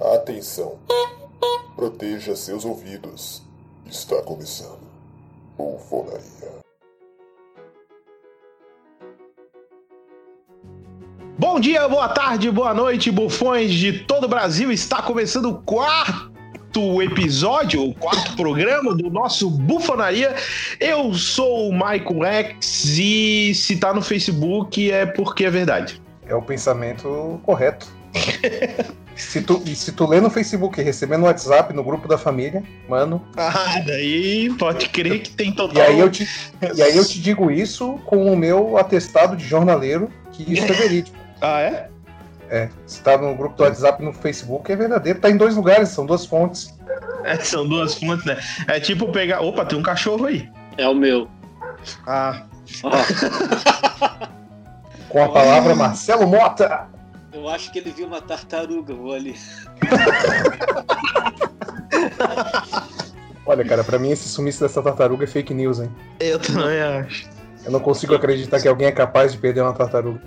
Atenção. Proteja seus ouvidos. Está começando. Bufonaria. Bom dia, boa tarde, boa noite, bufões de todo o Brasil. Está começando o quarto episódio, o quarto programa do nosso Bufonaria. Eu sou o Michael X e se tá no Facebook é porque é verdade. É o pensamento correto. se, tu, se tu lê no Facebook e receber no WhatsApp, no grupo da família, mano. Ah, daí pode crer que tem total. E aí eu te, e aí eu te digo isso com o meu atestado de jornaleiro, que isso é verídico. Ah, é? É, se tá no grupo do WhatsApp no Facebook, é verdadeiro. Tá em dois lugares, são duas fontes. É, são duas fontes, né? É tipo pegar. Opa, tem um cachorro aí. É o meu. Ah. Ó, Com a palavra Marcelo Mota. eu acho que ele viu uma tartaruga, vou ali. Olha, cara, pra mim esse sumiço dessa tartaruga é fake news, hein? Eu também acho. Eu não consigo acreditar que alguém é capaz de perder uma tartaruga.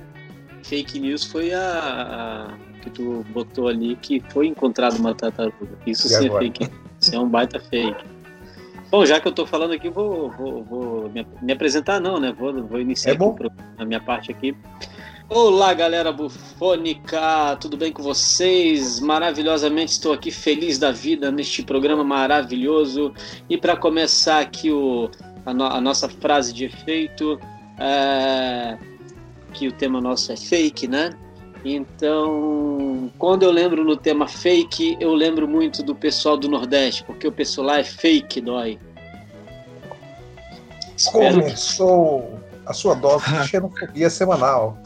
Fake news foi a, a que tu botou ali que foi encontrado uma tartaruga. Isso E sim agora? é fake. Isso é um baita fake. Bom, já que eu tô falando aqui, vou, vou, vou me, apresentar, não, né? Vou, vou iniciar É a minha parte aqui. Olá, galera bufônica, tudo bem com vocês? Maravilhosamente estou aqui feliz da vida neste programa maravilhoso. E para começar aqui o, a, no- a nossa frase de efeito, é, que o tema nosso é fake, né? Então, quando eu lembro no tema fake, eu lembro muito do pessoal do Nordeste, porque o pessoal lá é fake, dói. Espero que Começou a sua dose de xenofobia semanal.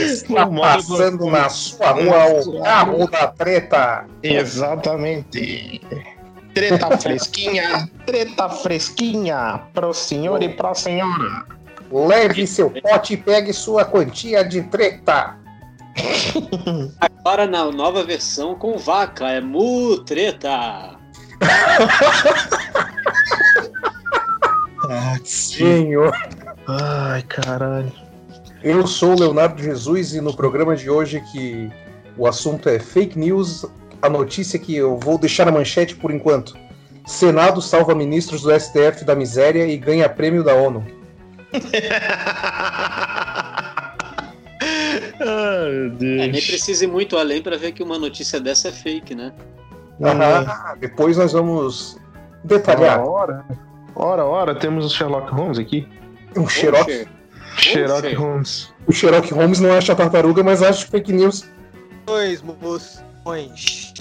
Está passando na sua rua o carro da treta. Exatamente. Treta fresquinha, treta fresquinha pro senhor e pra senhora. Leve seu pote e pegue sua quantia de treta. agora na nova versão com vaca, é mutreta. Senhor. Ai, caralho. Eu sou o Leonardo Jesus e no programa de hoje que o assunto é fake news, a notícia que eu vou deixar na manchete por enquanto. Senado salva ministros do STF da miséria e ganha prêmio da ONU. Ai, meu É, Deus. nem precisa ir muito além para ver que uma notícia dessa é fake, né? Ah, depois nós vamos detalhar. Ora, ora, ora, temos o Sherlock Holmes aqui. O Sherlock, Sherlock. Holmes. o Sherlock Holmes não acha tartaruga, mas acha fake news. Oi, moções.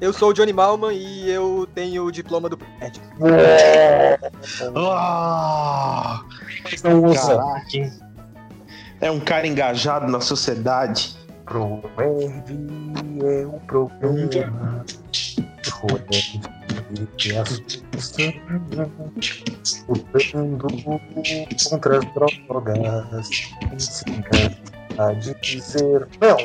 Eu sou o Johnny Malman e eu tenho o diploma do. Ah, Não usa. caraca. hein? É um cara engajado na sociedade. Proerd é o programa. Proerd é a solução. Lutando contra as drogas. A dizer não.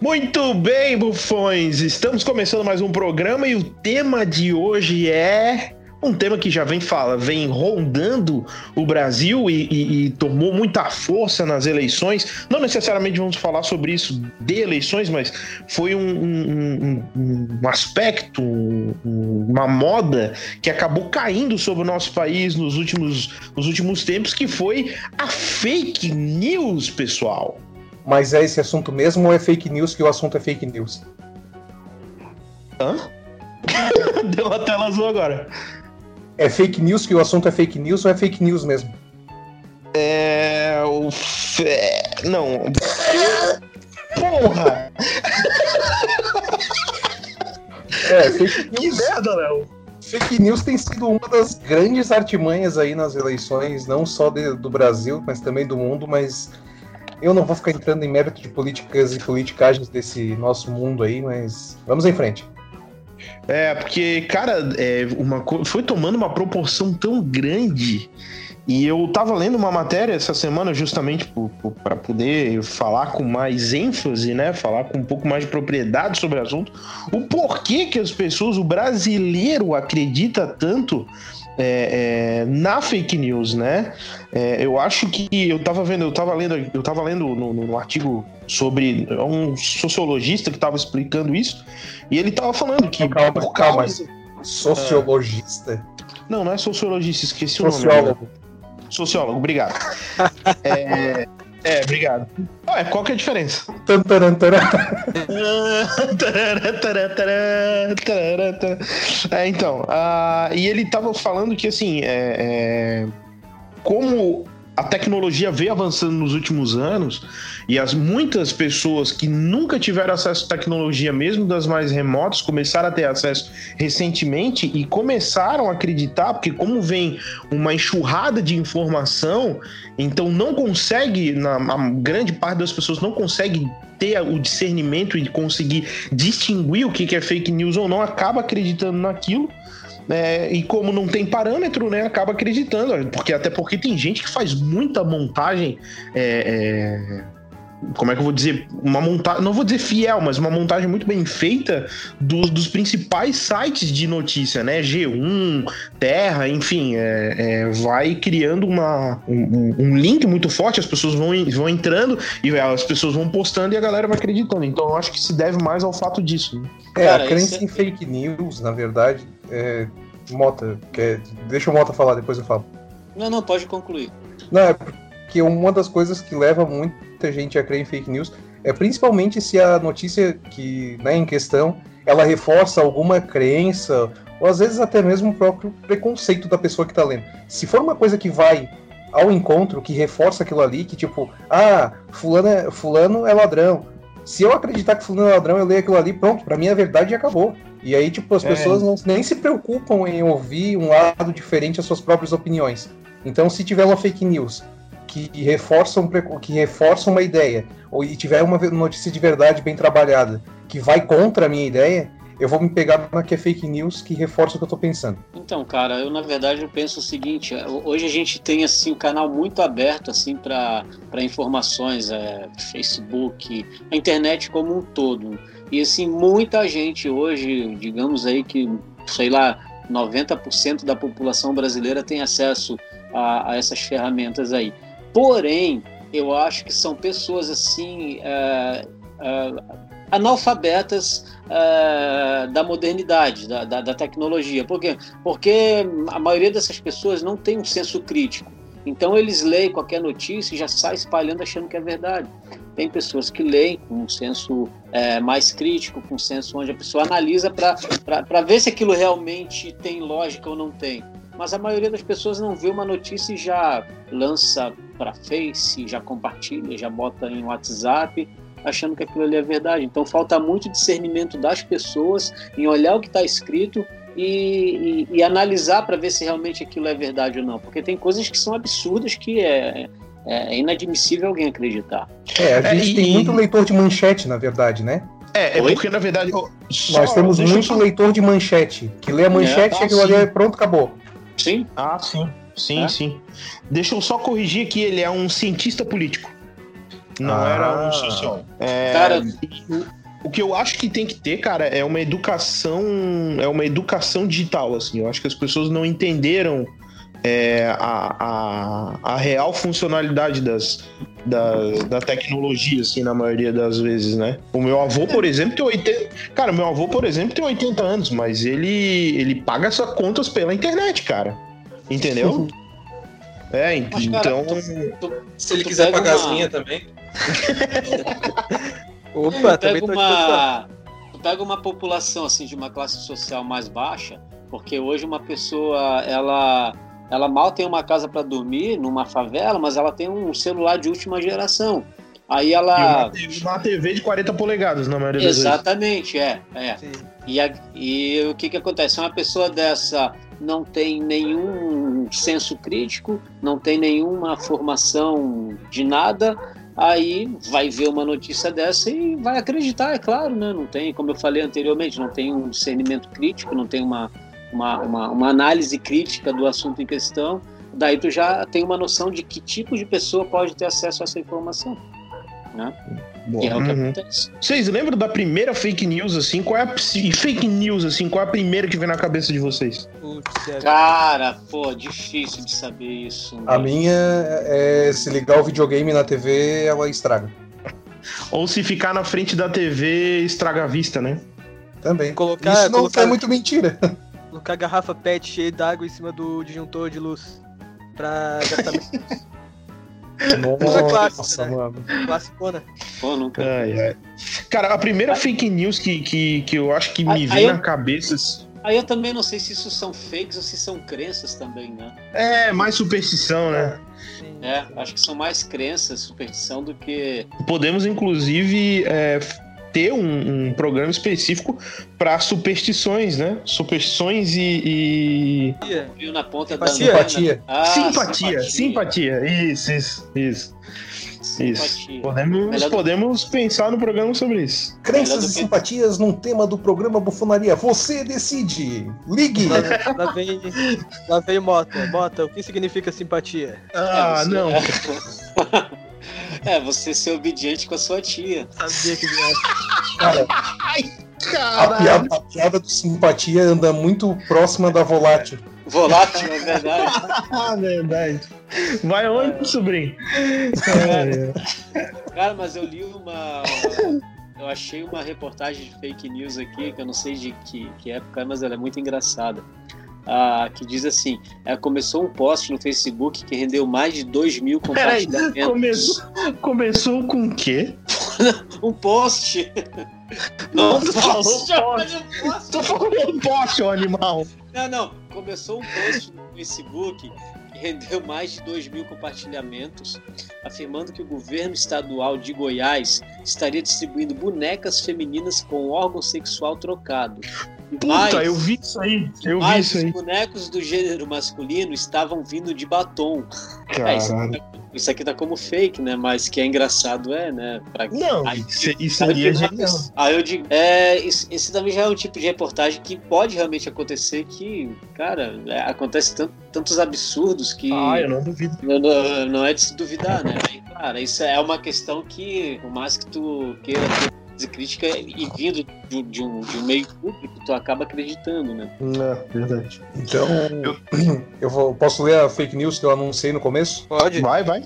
Muito bem, bufões! Estamos começando mais um programa e o tema de hoje é um tema que já vem fala, vem rondando o Brasil e, e- e tomou muita força nas eleições. Não necessariamente vamos falar sobre isso de eleições, mas foi um, um- um- um aspecto, um- um- uma moda que acabou caindo sobre o nosso país nos últimos, nos últimos tempos, que foi a fake news, pessoal. Mas é esse assunto mesmo ou é fake news que o assunto é fake news? Hã? Deu uma tela azul agora. É fake news que o assunto é fake news ou é fake news mesmo? É. O. Fe... Não. Porra! É, fake Que news. merda, Léo! Fake news tem sido uma das grandes artimanhas aí nas eleições, não só de- do Brasil, mas também do mundo, mas eu não vou ficar entrando em mérito de políticas e politicagens desse nosso mundo aí, mas vamos em frente. É, porque, cara, é, uma, foi tomando uma proporção tão grande. E eu tava lendo uma matéria essa semana justamente para poder falar com mais ênfase, né? Falar com um pouco mais de propriedade sobre o assunto. O porquê que as pessoas, o brasileiro, acredita tanto é, é, na fake news, né? É, eu acho que eu tava vendo, eu tava lendo, eu tava lendo no, no, no artigo sobre um sociologista que estava explicando isso, e ele tava falando que. Calma, calma. Causa... Sociologista? Não, não é sociologista, esqueci Sociólogo. o nome. Sociólogo. Sociólogo, obrigado. é, é, obrigado. Ué, qual que é a diferença? é, então, uh, e ele tava falando que assim, é, é, como a tecnologia veio avançando nos últimos anos e as muitas pessoas que nunca tiveram acesso à tecnologia, mesmo das mais remotas, começaram a ter acesso recentemente e começaram a acreditar, porque como vem uma enxurrada de informação, então não consegue, na grande parte das pessoas não consegue ter o discernimento e conseguir distinguir o que é fake news ou não, acaba acreditando naquilo é, e como não tem parâmetro, né, acaba acreditando, porque até porque tem gente que faz muita montagem é, é como é que eu vou dizer, uma montagem, não vou dizer fiel, mas uma montagem muito bem feita dos, dos principais sites de notícia, né? G1, Terra, enfim, é, é, vai criando uma, um, um, link muito forte, as pessoas vão, vão entrando e as pessoas vão postando e a galera vai acreditando. Então eu acho que se deve mais ao fato disso. Né? É, Cara, a crença é... em fake news, na verdade, é... Mota, quer... deixa o Mota falar, depois eu falo. Não, não, pode concluir. Não, é porque uma das coisas que leva muita gente a crer em fake news é principalmente se a notícia que né, em questão ela reforça alguma crença ou às vezes até mesmo o próprio preconceito da pessoa que está lendo. Se for uma coisa que vai ao encontro, que reforça aquilo ali, que tipo, ah, fulano é, fulano é ladrão. Se eu acreditar que fulano é ladrão, eu leio aquilo ali, pronto, para mim a verdade acabou. E aí, tipo, as é. pessoas não, nem se preocupam em ouvir um lado diferente às suas próprias opiniões. Então, se tiver uma fake news que reforçam que reforça uma ideia ou e tiver uma notícia de verdade bem trabalhada que vai contra a minha ideia, eu vou me pegar na que é fake news que reforça o que eu estou pensando. Então, cara, eu na verdade eu penso o seguinte: hoje a gente tem assim um canal muito aberto assim para informações, é, Facebook, a internet como um todo. E assim muita gente hoje, digamos aí que sei lá, 90% da população brasileira tem acesso a, a essas ferramentas aí. Porém, eu acho que são pessoas assim uh, uh, analfabetas uh, da modernidade, da, da, da, tecnologia. Por quê? Porque a maioria dessas pessoas não tem um senso crítico. Então eles leem qualquer notícia e já saem espalhando achando que é verdade. Tem pessoas que leem com um senso é, mais crítico, com um senso onde a pessoa analisa para ver se aquilo realmente tem lógica ou não tem mas a maioria das pessoas não vê uma notícia e já lança para Face, já compartilha, já bota em WhatsApp, achando que aquilo ali é verdade. Então falta muito discernimento das pessoas em olhar o que está escrito e, e, e analisar para ver se realmente aquilo é verdade ou não, porque tem coisas que são absurdas que é, é, é inadmissível alguém acreditar. É, a gente é, tem muito leitor de manchete, na verdade, né? É, é porque na verdade. Nós temos muito leitor de manchete, que lê a manchete é, e aquilo ali é pronto, acabou. Sim. Ah, sim. Sim, é? sim. Deixa eu só corrigir que ele é um cientista político. Não ah. era um sociólogo. É, cara, o que eu acho que tem que ter, cara, é uma educação, é uma educação digital, assim. Eu acho que as pessoas não entenderam é, a, a, a, real funcionalidade das, da, da tecnologia, assim, na maioria das vezes, né? O meu avô, por exemplo, tem 80. Cara, meu avô, por exemplo, tem 80 anos, mas ele, ele paga suas contas pela internet, cara. Entendeu? É, então. cara, tu, tu, se ele quiser pagar uma... as minhas também. Opa, tu também tô uma, Tu pega uma população assim de uma classe social mais baixa, porque hoje uma pessoa ela ela mal tem uma casa para dormir numa favela, mas ela tem um celular de última geração. Aí ela. E uma, TV de 40 polegadas, na maioria das Exatamente, vezes. Exatamente, é. é. E, a, e o que, que acontece? Uma pessoa dessa não tem nenhum senso crítico, não tem nenhuma formação de nada, aí vai ver uma notícia dessa e vai acreditar, é claro, né? Não tem, como eu falei anteriormente, não tem um discernimento crítico, não tem uma, uma, uma, uma análise crítica do assunto em questão. Daí tu já tem uma noção de que tipo de pessoa pode ter acesso a essa informação. Né? Boa. Que é o que Uhum. acontece. Vocês lembram da primeira fake news, assim? Qual é a e fake news, assim? Qual é a primeira que vem na cabeça de vocês? Putz, é. Cara, pô, difícil de saber isso. A né? minha é se ligar o videogame na TV, ela estraga. Ou se ficar na frente da TV, estraga a vista, né? Também. Colocar- Isso não colocar- é muito mentira. Colocar garrafa PET cheia d'água em cima do disjuntor de luz. Pra gastar. Nossa, clássica, né? mano. Classicona. Pô, nunca. Ai, ai. Cara, a primeira fake news que, que, que eu acho que me Aí- vem aí eu- na cabeça Aí eu também não sei se isso são fakes ou se são crenças também, né? é mais superstição, né? É, acho que são mais crenças, superstição do que. Podemos, inclusive, é, ter um, um programa específico para superstições, né? Superstições e. e- Viu na ponta Simpatia. da Simpatia. Ah, simpatia, simpatia. Isso, isso, isso. Isso. Simpatia. Podemos, Melhor do- podemos pensar no programa sobre isso. Crenças e que- simpatias num tema do programa Bufonaria. Você decide. Ligue. Lá, lá vem, lá vem Mota. Mota, o que significa simpatia? Ah, você- não. É, você ser obediente com a sua tia. Sabia que. Cara, a piada, a piada do simpatia anda muito próxima da volátil. Volátil, é verdade. Ah, verdade. Vai onde, sobrinho? É. Cara, mas eu li uma. Eu achei uma reportagem de fake news aqui, que eu não sei de que, que época é, mas ela é muito engraçada. Ah, que diz assim: é, começou um post no Facebook que rendeu mais de 2 mil Peraí, compartilhamentos. começou, começou com o quê? Um post! Não, tu falou post, post. post. Tu falou poste, ô animal. Não, não. Começou um post no Facebook que rendeu mais de 2 mil compartilhamentos, afirmando que o governo estadual de Goiás estaria distribuindo bonecas femininas com órgão sexual trocado. Puta, mais- eu vi isso aí. Eu vi mas isso os aí. bonecos do gênero masculino estavam vindo de batom. É, isso, aqui tá, isso aqui tá como fake, né? Mas que é engraçado é, né? Pra... Não, Aí- isso, isso Aí aí é genial. Aí eu digo, é, esse, esse também já é um tipo de reportagem que pode realmente acontecer, que, cara, é, acontece tant- tantos absurdos que Ah, eu não duvido. não, não- não é de se duvidar, né? Aí, cara, isso é uma questão que, por mais que tu queira ter crítica e vindo de, de um, de um meio público, tu acaba acreditando, né? Não, verdade. Então, eu vou, posso ler a fake news que eu anunciei no começo? Pode? Vai, vai.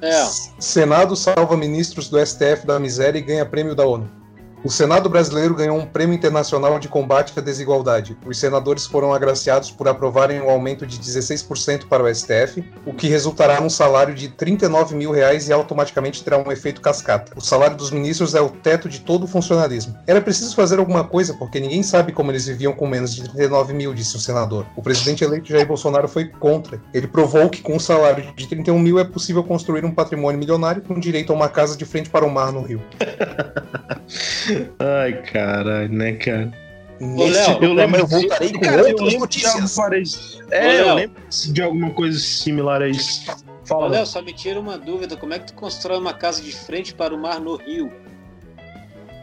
É, Senado salva ministros do STF da miséria e ganha prêmio da ONU. O Senado brasileiro ganhou um prêmio internacional de combate à desigualdade. Os senadores foram agraciados por aprovarem um aumento de 16% para o STF, o que resultará num salário de 39 mil reais e automaticamente terá um efeito cascata. O salário dos ministros é o teto de todo o funcionalismo. Era preciso fazer alguma coisa porque ninguém sabe como eles viviam com menos de 39 mil, disse o senador. O presidente eleito Jair Bolsonaro foi contra. Ele provou que com um salário de 31 mil é possível construir um patrimônio milionário com direito a uma casa de frente para o mar no Rio. Ai, caralho, né, cara? Neste Léo, eu lembro eu voltarei com Cara, eu outras lembro de algo notícias. parecido. Ô, É, eu Léo. lembro de alguma coisa similar a isso. Fala, Ô, Léo. Só me tira uma dúvida, como é que tu constrói uma casa de frente para o mar no Rio?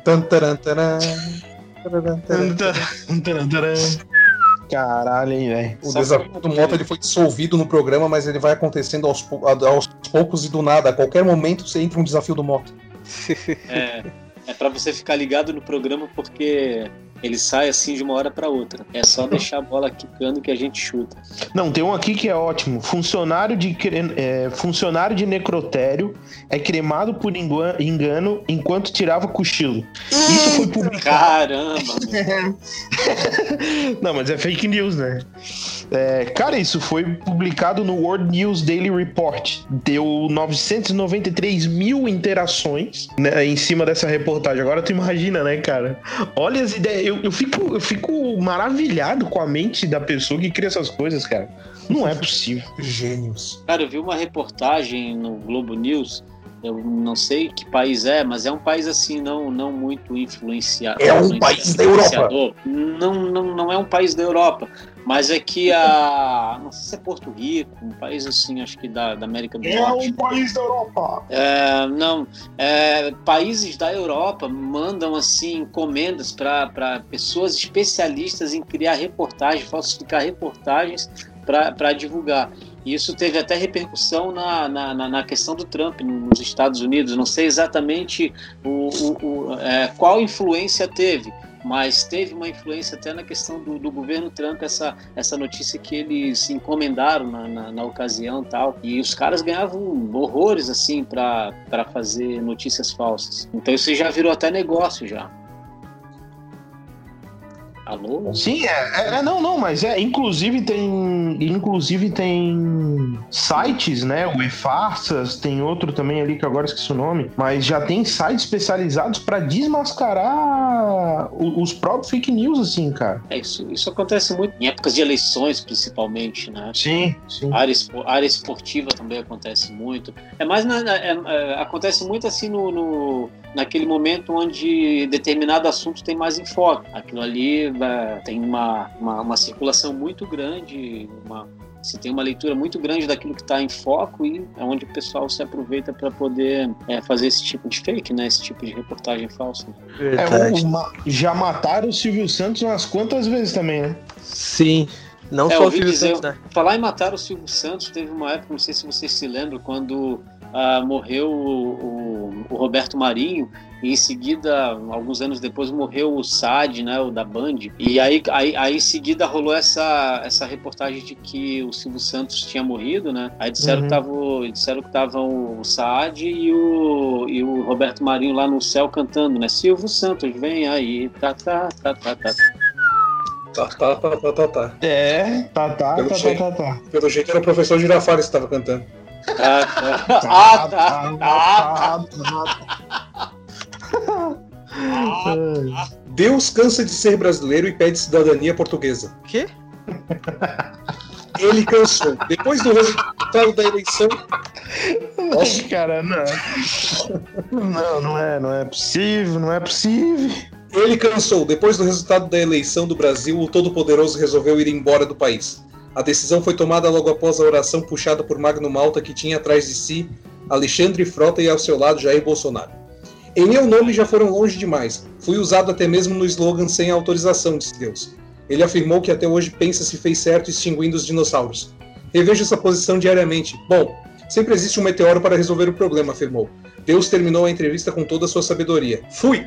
Taran, taran. Taran. Caralho, hein, velho. O desafio do Mota ele foi dissolvido no programa, mas ele vai acontecendo aos, pou- aos poucos e do nada. A qualquer momento você entra um desafio do Mota. É, é para você ficar ligado no programa porque ele sai assim de uma hora para outra. É só deixar a bola quicando que a gente chuta. Não, tem um aqui que é ótimo. Funcionário de, é, funcionário de necrotério é cremado por engano enquanto tirava cochilo. Isso foi publicado. Caramba! Não, mas é fake news, né? É, cara, isso foi publicado no World News Daily Report. Deu 993 mil interações né, em cima dessa reportagem. Agora tu imagina, né, cara? Olha as ideias. Eu, eu, fico, eu fico maravilhado com a mente da pessoa que cria essas coisas, cara. Não é possível. Gênios. Cara, eu vi uma reportagem no Globo News. Eu não sei que país é, mas é um país assim não, não muito influenciado. É um país da Europa. Não, não, não é um país da Europa, mas é que a não sei se é Porto Rico, um país assim, acho que da, da América do Norte. país da Europa. É, não, é, países da Europa mandam assim encomendas para pessoas especialistas em criar reportagens, falsificar reportagens para divulgar. Isso teve até repercussão na, na, na, questão do Trump nos Estados Unidos. Não sei exatamente o, o, o é, qual influência teve, mas teve uma influência até na questão do, do governo Trump, essa, essa notícia que eles encomendaram na, na, na ocasião tal. E os caras ganhavam horrores assim para fazer notícias falsas. Então isso já virou até negócio já. Alô? Sim, é, é, não, não, mas é, inclusive tem, inclusive tem sites, né, o E-Farsas, tem outro também ali que agora esqueci o nome, mas já tem sites especializados para desmascarar os próprios fake news, assim, cara. É isso, isso acontece muito em épocas de eleições, principalmente, né? Sim, sim. A área, área esportiva também acontece muito. É mais, na, é, é, acontece muito assim no, no naquele momento onde determinado assunto tem mais enfoque. Aquilo ali é, tem uma, uma, uma, circulação muito grande, uma, se tem uma leitura muito grande daquilo que está em foco e é onde o pessoal se aproveita para poder é, fazer esse tipo de fake, né? Esse tipo de reportagem falsa. É, uma, já mataram o Silvio Santos umas quantas vezes também, né? Sim. Não é, só o Silvio dizer, Santos, né? Falar em matar o Silvio Santos, teve uma época, não sei se vocês se lembram, quando uh, morreu o, o, o, Roberto Marinho e em seguida, alguns anos depois, morreu o Sad, né, o da Band. E aí, aí, aí em seguida rolou essa, essa reportagem de que o Silvio Santos tinha morrido, né? Aí disseram uhum. que tava, disseram que estavam o Saad e o, e o Roberto Marinho lá no céu cantando, né? Silvio Santos, vem aí, tá, tá, tá, tá, tá. Tá, tá, tá, tá, tá, tá. É, tá, tá, pelo tá, jeito, tá, tá, tá. Pelo jeito era o professor Girafales que estava cantando. Ah, tá. Ah, tá. Deus cansa de ser brasileiro e pede cidadania portuguesa. Quê? Ele cansou. Depois do resultado da eleição. Nossa, cara, não. Não, não é, não é possível, não é possível. Ele cansou. Depois do resultado da eleição do Brasil, o Todo-Poderoso resolveu ir embora do país. A decisão foi tomada logo após a oração puxada por Magno Malta, que tinha atrás de si Alexandre Frota e ao seu lado Jair Bolsonaro. Em meu nome já foram longe demais. Fui usado até mesmo no slogan sem autorização, disse Deus. Ele afirmou que até hoje pensa se fez certo extinguindo os dinossauros. Revejo essa posição diariamente. Bom, sempre existe um meteoro para resolver o problema, afirmou. Deus terminou a entrevista com toda a sua sabedoria. Fui!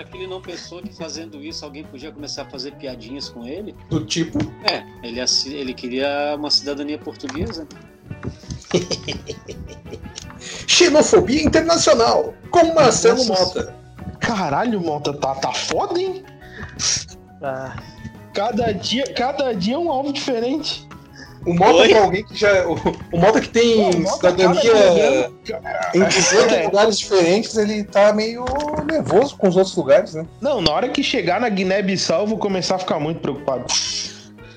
Será que ele não pensou que fazendo isso alguém podia começar a fazer piadinhas com ele? Do tipo? É, ele, ele queria uma cidadania portuguesa. Xenofobia internacional, com Marcelo Nossa. Mota. Caralho, Mota, tá, tá foda, hein? Ah. Cada dia, cada dia é um alvo diferente. O Mota é alguém que já. O, o Mota que tem Pô, cidadania em 18 é. lugares diferentes, ele tá meio nervoso com os outros lugares, né? Não, na hora que chegar na Guiné-Bissau, eu vou começar a ficar muito preocupado.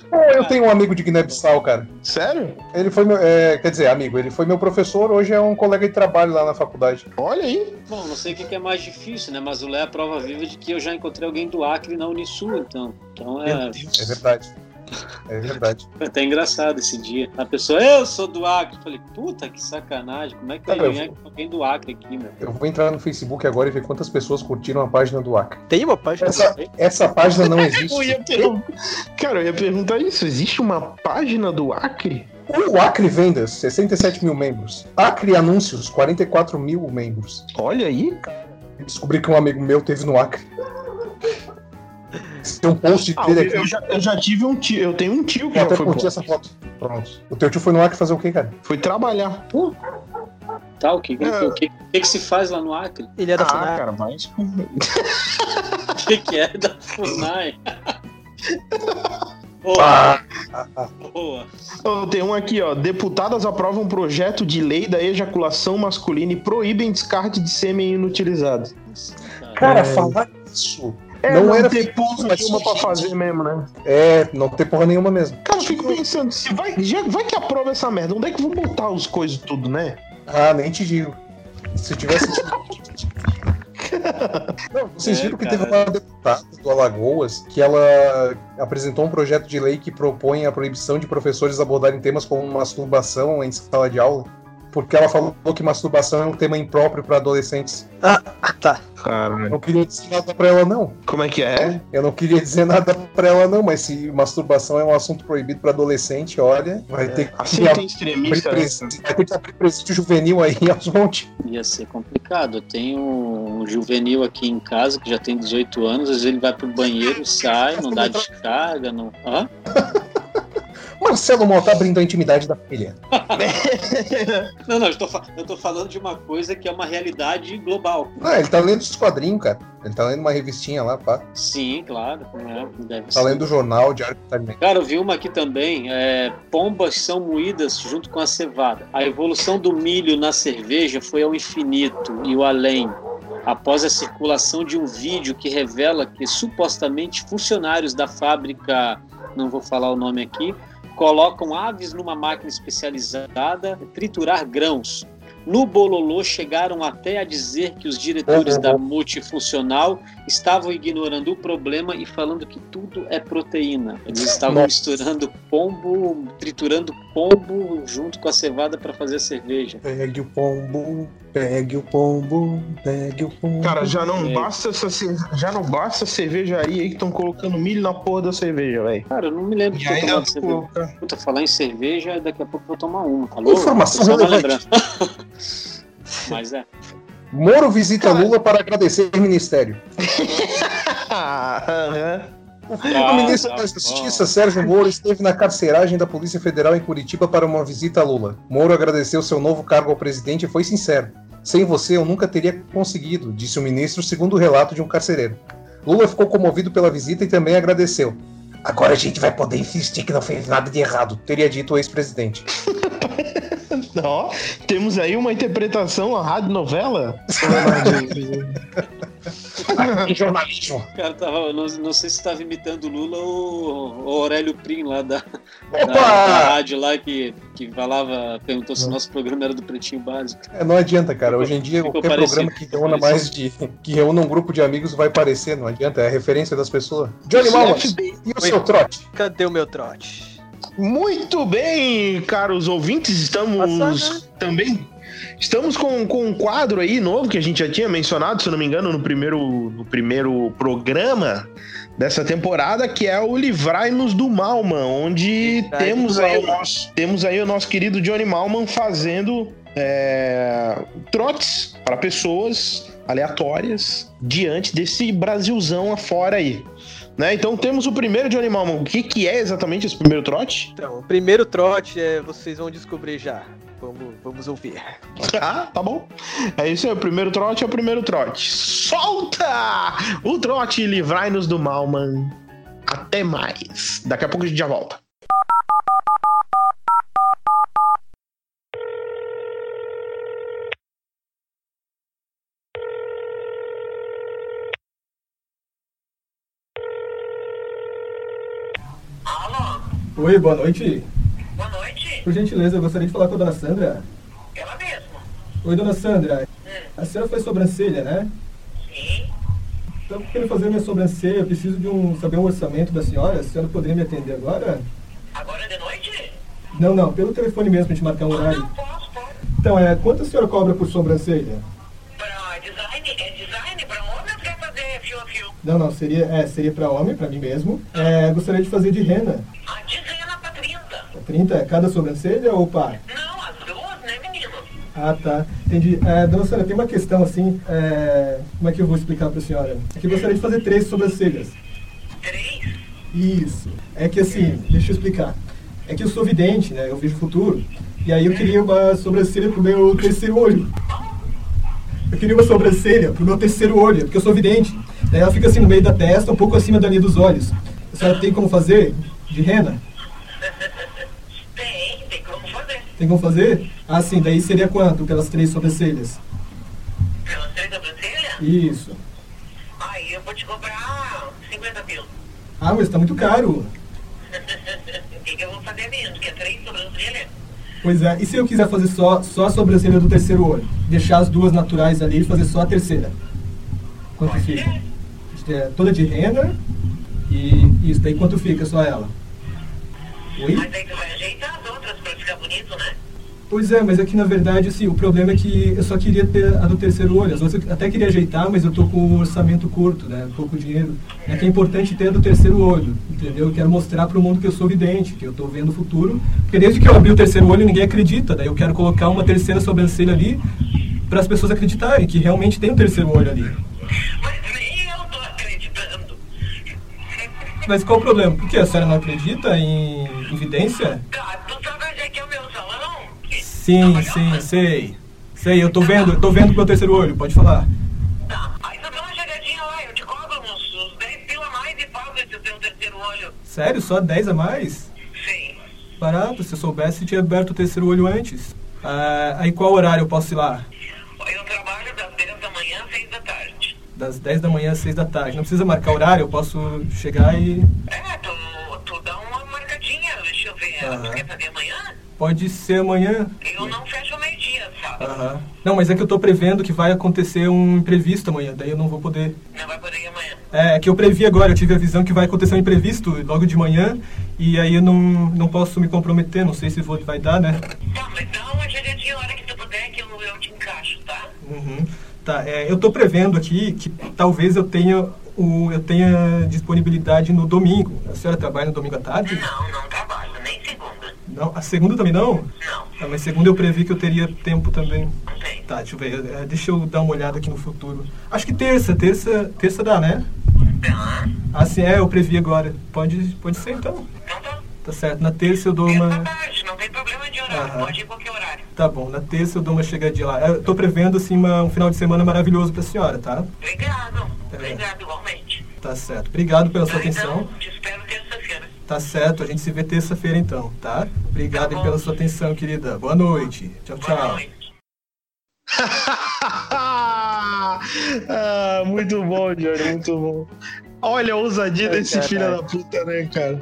Pô, eu tenho um amigo de Guiné-Bissau, cara. Sério? Ele foi meu. É, quer dizer, amigo, ele foi meu professor, hoje é um colega de trabalho lá na faculdade. Olha aí. Bom, não sei o que é mais difícil, né? Mas o Lé é a prova viva de que eu já encontrei alguém do Acre na Unisul, então. Então é. É verdade. É verdade. Foi até engraçado esse dia. A pessoa, eu sou do Acre. Eu falei, puta que sacanagem. Como é que vai ganhar com alguém do Acre aqui, meu? Eu vou entrar no Facebook agora e ver quantas pessoas curtiram a página do Acre. Tem uma página? Essa, essa página não existe. eu ia Cara, eu ia perguntar isso. Existe uma página do Acre? O Acre Vendas, 67 mil membros. Acre Anúncios, 44 mil membros. Olha aí. Descobri que um amigo meu teve no Acre. Tem um post ah, dele aqui. Eu já, eu já, tive um tio, eu tenho um tio que eu já foi curtir essa foto. Pronto. O teu tio foi no Acre fazer o quê, cara? Foi trabalhar. Uh. Tá, o que, é. o que, que, que, se faz lá no Acre? Ele é da ah, FUNAI. cara, mas... o que, que é da FUNAI? Boa. Boa. Oh, tem um aqui, ó. Deputadas aprovam projeto de lei da ejaculação masculina e proíbem descarte de sêmen inutilizado. Cara, é... falar isso é, não, não era ter porra nenhuma pra fazer mesmo, né? É, não ter porra nenhuma mesmo. Cara, eu fico pensando, se vai, já, vai que aprova essa merda, onde é que vão botar os coisas tudo, né? Ah, nem te digo. Se tivesse. Não, vocês é, viram que cara. teve uma deputada do Alagoas que ela apresentou um projeto de lei que propõe a proibição de professores abordarem temas como masturbação em sala de aula. Porque ela falou que masturbação é um tema impróprio para adolescentes. Ah, tá. Eu Cara, não queria dizer nada pra ela, não. como é que é? Eu não queria dizer nada pra ela, não, mas se masturbação é um assunto proibido pra adolescente, olha, vai ter que Assim tem extremista. né? vai ter que abrir presídio juvenil aí aos montes. Ia ser complicado. Eu tenho um juvenil aqui em casa que já tem 18 anos, às vezes ele vai pro banheiro, sai, não dá descarga, não. Hã? Marcelo Mota abrindo a intimidade da filha. Não, não, eu tô, eu tô falando de uma coisa que é uma realidade global. Ah, ele tá lendo os quadrinhos, cara. Ele tá lendo uma revistinha lá, pá. Sim, claro. deve Tá ser. lendo o jornal, Diário do Alimento. Cara, eu vi uma aqui também. é, pombas são moídas junto com a cevada. A evolução do milho na cerveja foi ao infinito e o além. Após a circulação de um vídeo que revela que supostamente funcionários da fábrica, não vou falar o nome aqui, colocam aves numa máquina especializada triturar grãos. No Bololô chegaram até a dizer que os diretores da oh. multifuncional estavam ignorando o problema e falando que tudo é proteína. Eles estavam misturando pombo, triturando pombo junto com a cevada para fazer a cerveja. Pegue o pombo, pegue o pombo, pegue o pombo. Cara, já não É. basta essa já não basta a cervejaria aí que estão colocando milho na porra da cerveja, velho. Cara, eu não me lembro de E ter ainda tomado cerveja. Puta, falar em cerveja, daqui a pouco eu vou tomar uma. Alô? Informação relevante. Mas é. Moro visita Cara. Lula para agradecer o ministério. Ah. O ministro tá da Justiça, Sérgio Moro, esteve na carceragem da Polícia Federal em Curitiba para uma visita a Lula. Moro agradeceu seu novo cargo ao presidente e foi sincero. Sem você, eu nunca teria conseguido, disse o ministro, segundo o relato de um carcereiro. Lula ficou comovido pela visita e também agradeceu. Agora a gente vai poder insistir que não fez nada de errado, teria dito o ex-presidente. Ó, temos aí uma interpretação, a rádio novela. Em jornalismo. Cara, tava, não, não sei se estava imitando o Lula ou o Aurélio Prim lá da, da, da rádio lá que, que falava, perguntou se o nosso programa era do Pretinho Básico. É, não adianta, cara. Hoje em dia, Ficou qualquer parecido. programa que reúna mais de. que reúna um grupo de amigos vai parecer, não adianta. É a referência das pessoas. Johnny Malmas, e o Oi. seu trote? Cadê o meu trote? Muito bem, caros ouvintes, estamos Passada. também. Estamos com, com um quadro aí novo que a gente já tinha mencionado, se não me engano, no primeiro, no primeiro programa dessa temporada, que é o Livrai-nos do Malman, onde temos aí, o nosso, temos aí o nosso querido Johnny Malman fazendo é, trotes para pessoas aleatórias diante desse Brasilzão afora aí. Né? Então temos o primeiro Johnny Malman. O que, que é exatamente esse primeiro trote? Então, o primeiro trote é vocês vão descobrir já. Vamos, vamos ouvir. Ah, tá bom. É isso aí, o primeiro trote é o primeiro trote. Solta! O trote e livrai-nos do mal, man. Até mais. Daqui a pouco a gente já volta. Oi, boa noite. Boa noite, Por gentileza, eu gostaria de falar com a dona Sandra. ela mesma. Oi, dona Sandra. A senhora faz sobrancelha, né? Sim, Estou querendo fazer minha sobrancelha, eu preciso de um saber um orçamento da senhora. A senhora poderia me atender agora? agora de noite? Não, não, pelo telefone mesmo, pra gente marcar um horário. Não posso, posso. Então, é, quanto a senhora cobra por sobrancelha? Pra design, é design pra homem ou quer fazer fio a fio? Não, não, seria, é, seria pra homem, pra mim mesmo. É, gostaria de fazer de rena. A dezena pra 30. 30 é cada sobrancelha ou par? Não, as duas, né, menino? Ah, tá. Entendi. É, dona Sandra, tem uma questão assim. é, como é que eu vou explicar pra senhora? É que eu gostaria de fazer três sobrancelhas. Três? Isso. É que assim, deixa eu explicar. É que eu sou vidente, né? Eu vejo o futuro. E aí eu queria uma sobrancelha pro meu terceiro olho. Eu queria uma sobrancelha pro meu terceiro olho, porque eu sou vidente. Daí ela fica assim no meio da testa, um pouco acima da linha dos olhos. A senhora tem como fazer? De rena? Tem, tem como fazer. Tem como fazer? Ah, sim. Daí seria quanto pelas três sobrancelhas? Pelas três sobrancelhas? Isso. Aí eu vou te cobrar 50 mil. Ah, mas tá muito caro. O que, que eu vou fazer mesmo? Que é três sobrancelhas? Pois é, e se eu quiser fazer só, só a sobrancelha do terceiro olho? Deixar as duas naturais ali e fazer só a terceira? Quanto Pode fica? É, toda de rena e isso, daí quanto fica só ela? Oi? Mas aí tu vai ajeitar as outras pra ficar bonito, né? Pois é, mas é que na verdade, assim, o problema é que eu só queria ter a do terceiro olho. As outras eu até queria ajeitar, mas eu tô com um orçamento curto, né? Pouco dinheiro. É que é importante ter a do terceiro olho, entendeu? Eu quero mostrar para o mundo que eu sou vidente, que eu tô vendo o futuro. Porque desde que eu abri o terceiro olho, ninguém acredita. Daí eu quero colocar uma terceira sobrancelha ali para as pessoas acreditarem que realmente tem um terceiro olho ali. Mas nem eu tô acreditando. Mas qual o problema? Por que a senhora não acredita em evidência? Tá, tu sabe onde é que é o meu salão? Sim, sim, sei. Sei, eu tô vendo, eu tô vendo com o meu terceiro olho, pode falar. Tá, aí tu dá uma chegadinha lá, eu te cobro uns, uns 10 pila a mais e pago esse teu terceiro olho. Sério? Só 10 a mais? Sim. Barato, se eu soubesse, tinha aberto o terceiro olho antes. Ah, aí qual horário eu posso ir lá? Eu trabalho das 10 da manhã às 6 da tarde. Das 10 da manhã às 6 da tarde. Não precisa marcar horário, eu posso chegar e. É, tu, tu dá uma marcadinha, quer fazer amanhã? Pode ser amanhã. Eu não fecho meio-dia, sabe? Não, mas é que eu tô prevendo que vai acontecer um imprevisto amanhã, daí eu não vou poder. Não vai poder ir amanhã. É, é que eu previ agora, eu tive a visão que vai acontecer um imprevisto logo de manhã, e aí eu não, não posso me comprometer, não sei se vou, vai dar, né? Tá, mas dá uma chegadinha a hora que tu puder que eu, eu te encaixo, tá? Uhum. Tá, é, eu tô prevendo aqui que talvez eu tenha, o, eu tenha disponibilidade no domingo. A senhora trabalha no domingo à tarde? Não, não trabalho. Não, a segunda também não? Não, Ah, mas segunda eu previ que eu teria tempo também. não tem. Tá, deixa eu ver, é, deixa eu dar uma olhada aqui no futuro. Acho que terça, terça, terça dá, né? Tá, Ah, sim, é, eu previ agora. Pode, pode ser então. então tá. Tá certo, na terça eu dou Terça uma... tarde, não tem problema de horário, Aham. pode ir qualquer horário. Tá bom, na terça eu dou uma chegadinha lá. Eu tô prevendo, assim, uma- um final de semana maravilhoso pra senhora, tá? Obrigado, É. obrigado igualmente. Tá certo. Obrigado pela sua Tá, atenção. então, te espero terça-feira. Tá certo, a gente se vê terça-feira então, tá? Obrigado Tá pela sua atenção, querida. Boa noite. Tchau, Boa tchau. noite. ah, muito bom, Johnny, muito bom. Olha a ousadia Ai, desse caralho. filho da puta, né, cara?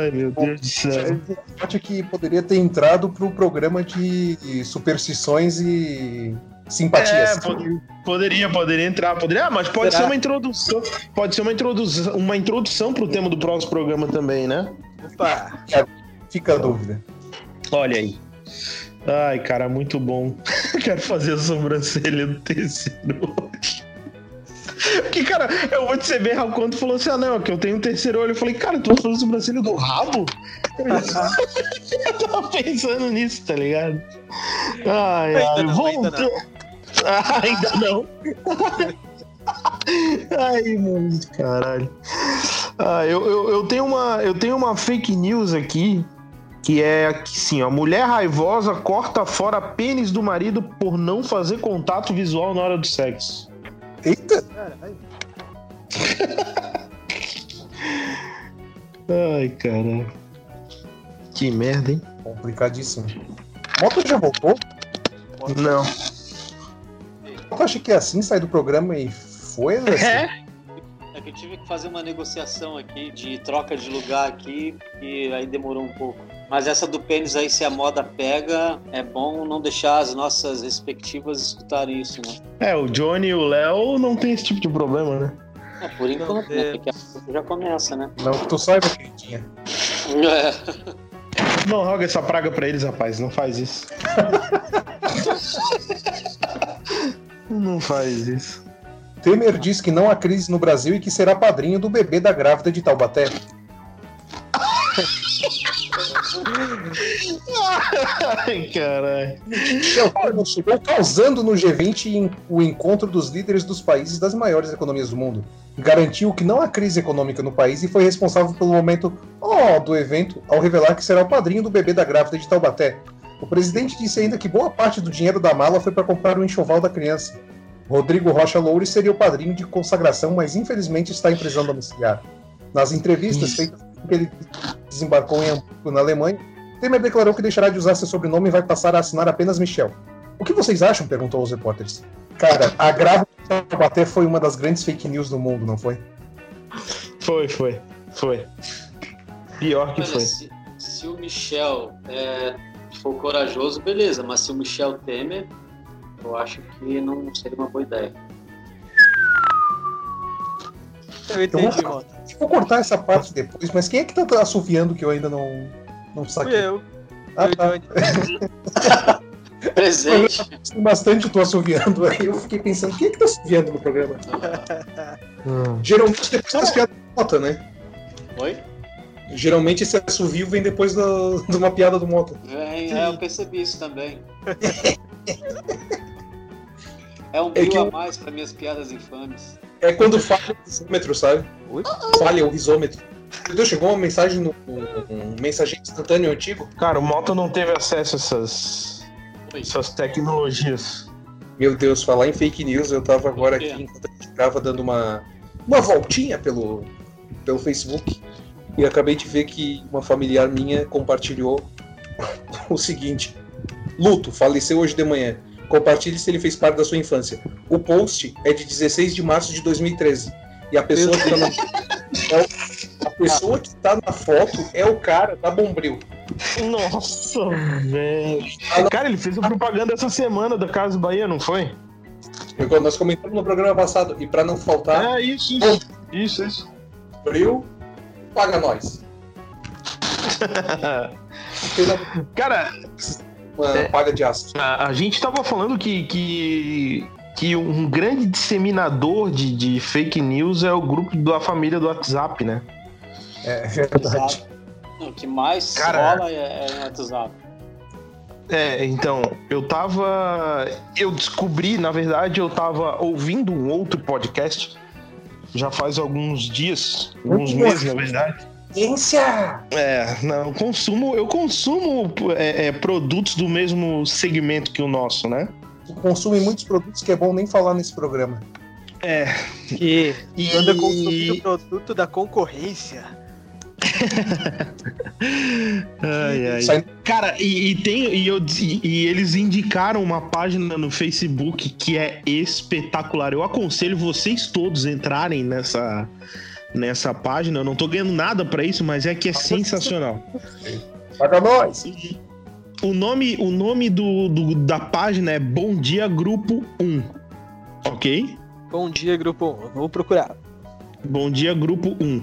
Ai, meu Deus do céu. Acho que poderia ter entrado pro programa de superstições e simpatias. É, poderia, poderia, poderia entrar, poderia. Ah, mas pode Será? ser uma introdução. Pode ser uma introdução, uma introdução pro tema do próximo programa também, né? Opa! Fica a dúvida. Olha aí. Ai, cara, muito bom. Quero fazer a sobrancelha do terceiro olho. Porque, cara, eu vou te ser bem quando falou assim: ah, não, que eu tenho um terceiro olho. Eu falei, cara, tu a sobrancelha do rabo? eu tava pensando nisso, tá ligado? Ai, ai, Ainda não, vou. ainda não. Ah, ainda não. Ai, mano, caralho. Ah, eu, eu, eu, tenho uma, eu tenho uma fake news aqui que é que sim, ó, mulher raivosa corta fora pênis do marido por não fazer contato visual na hora do sexo. Eita! Caralho. Ai, caralho. Que merda, hein? Complicadíssimo. Moto já voltou? Não. Eu achei que é assim, sai do programa e foi, Anderson? É? É que eu tive que fazer uma negociação aqui de troca de lugar aqui e aí demorou um pouco. Mas essa do pênis aí, se a moda pega, é bom não deixar as nossas respectivas escutarem isso, né? É, o Johnny e o Léo não tem esse tipo de problema, né? É, por enquanto, é. né? Daqui a pouco já começa, né? Não que tu saiba, queridinha. É. Não roga essa praga pra eles, rapaz. Não faz isso. não faz isso. Temer diz que não há crise no Brasil e que será padrinho do bebê da grávida de Taubaté. Ai, caralho. Chegou causando no G20 em- o encontro dos líderes dos países das maiores economias do mundo. Garantiu que não há crise econômica no país e foi responsável pelo momento ó do evento ao revelar que será o padrinho do bebê da grávida de Taubaté. O presidente disse ainda que boa parte do dinheiro da mala foi para comprar o enxoval da criança. Rodrigo Rocha Loures seria o padrinho de consagração, mas infelizmente está em prisão domiciliar. Nas entrevistas feitas que ele desembarcou em Hamburgo, na Alemanha, Temer declarou que deixará de usar seu sobrenome e vai passar a assinar apenas Michel. O que vocês acham? perguntou aos repórteres. Cara, a grávida de Taubaté foi uma das grandes fake news do mundo, não foi? Foi, foi, foi. Pior que Olha, foi. se, se o Michel é, for corajoso, beleza, mas se o Michel Temer, eu acho que não seria uma boa ideia. Eu entendi, mano. Eu vou cortar essa parte depois, mas quem é que tá assoviando que eu ainda não, não Fui saquei? eu. Ah, tá. Johnny. Presente. Tem bastante tu assoviando aí. Eu fiquei pensando, quem é que tá assoviando no programa? Geralmente depois das piadas do Mota, né? Oi? Geralmente esse assovio vem depois da- de uma piada do Mota. Vem, é, eu percebi isso também. É um É mil que a mais para minhas piadas infames. É quando falha o risômetro, sabe? Oi? Falha o risômetro. Entendeu? Chegou uma mensagem no um mensageiro instantâneo antigo. Cara, o Mota não teve acesso a essas, Oi. essas tecnologias. Meu Deus, falar em fake news, eu tava agora aqui enquanto a gente tava dando uma, uma voltinha pelo, pelo Facebook e acabei de ver que uma familiar minha compartilhou o seguinte: Luto, faleceu hoje de manhã. Compartilhe se ele fez parte da sua infância. O post é de 16 de março de 2013. E a pessoa que tá na, é o- a pessoa que tá na foto é o cara da Bombril. Nossa, velho. Cara, ele fez a propaganda essa semana da Casa Bahia, não foi? Nós comentamos no programa passado. E pra não faltar, É, isso, isso. Isso, isso. Bombril, paga nós. Cara, uma É. paga de aço. a, a gente tava falando que, que, que um grande disseminador de, de fake news é o grupo da família do WhatsApp, né? É verdade. O que mais Cara- rola é, é no WhatsApp. É, então, eu tava. Eu descobri, na verdade, eu tava ouvindo um outro podcast já faz alguns dias, alguns meses, na verdade. Ciência! É, não, eu consumo, eu consumo é, é, produtos do mesmo segmento que o nosso, né? Tu consome muitos produtos que é bom nem falar nesse programa. É. Que E, anda consumindo produto da concorrência. Ai, ai. Cara, e, e tem e, eu, e, e eles indicaram uma página no Facebook que é espetacular. Eu aconselho vocês todos entrarem nessa nessa página. Eu não tô ganhando nada pra isso, mas é que é sensacional. Paga nós! O nome, o nome do, do- da página é Bom Dia Grupo 1. Ok? Bom dia, grupo 1. Vou procurar. Bom dia, grupo 1.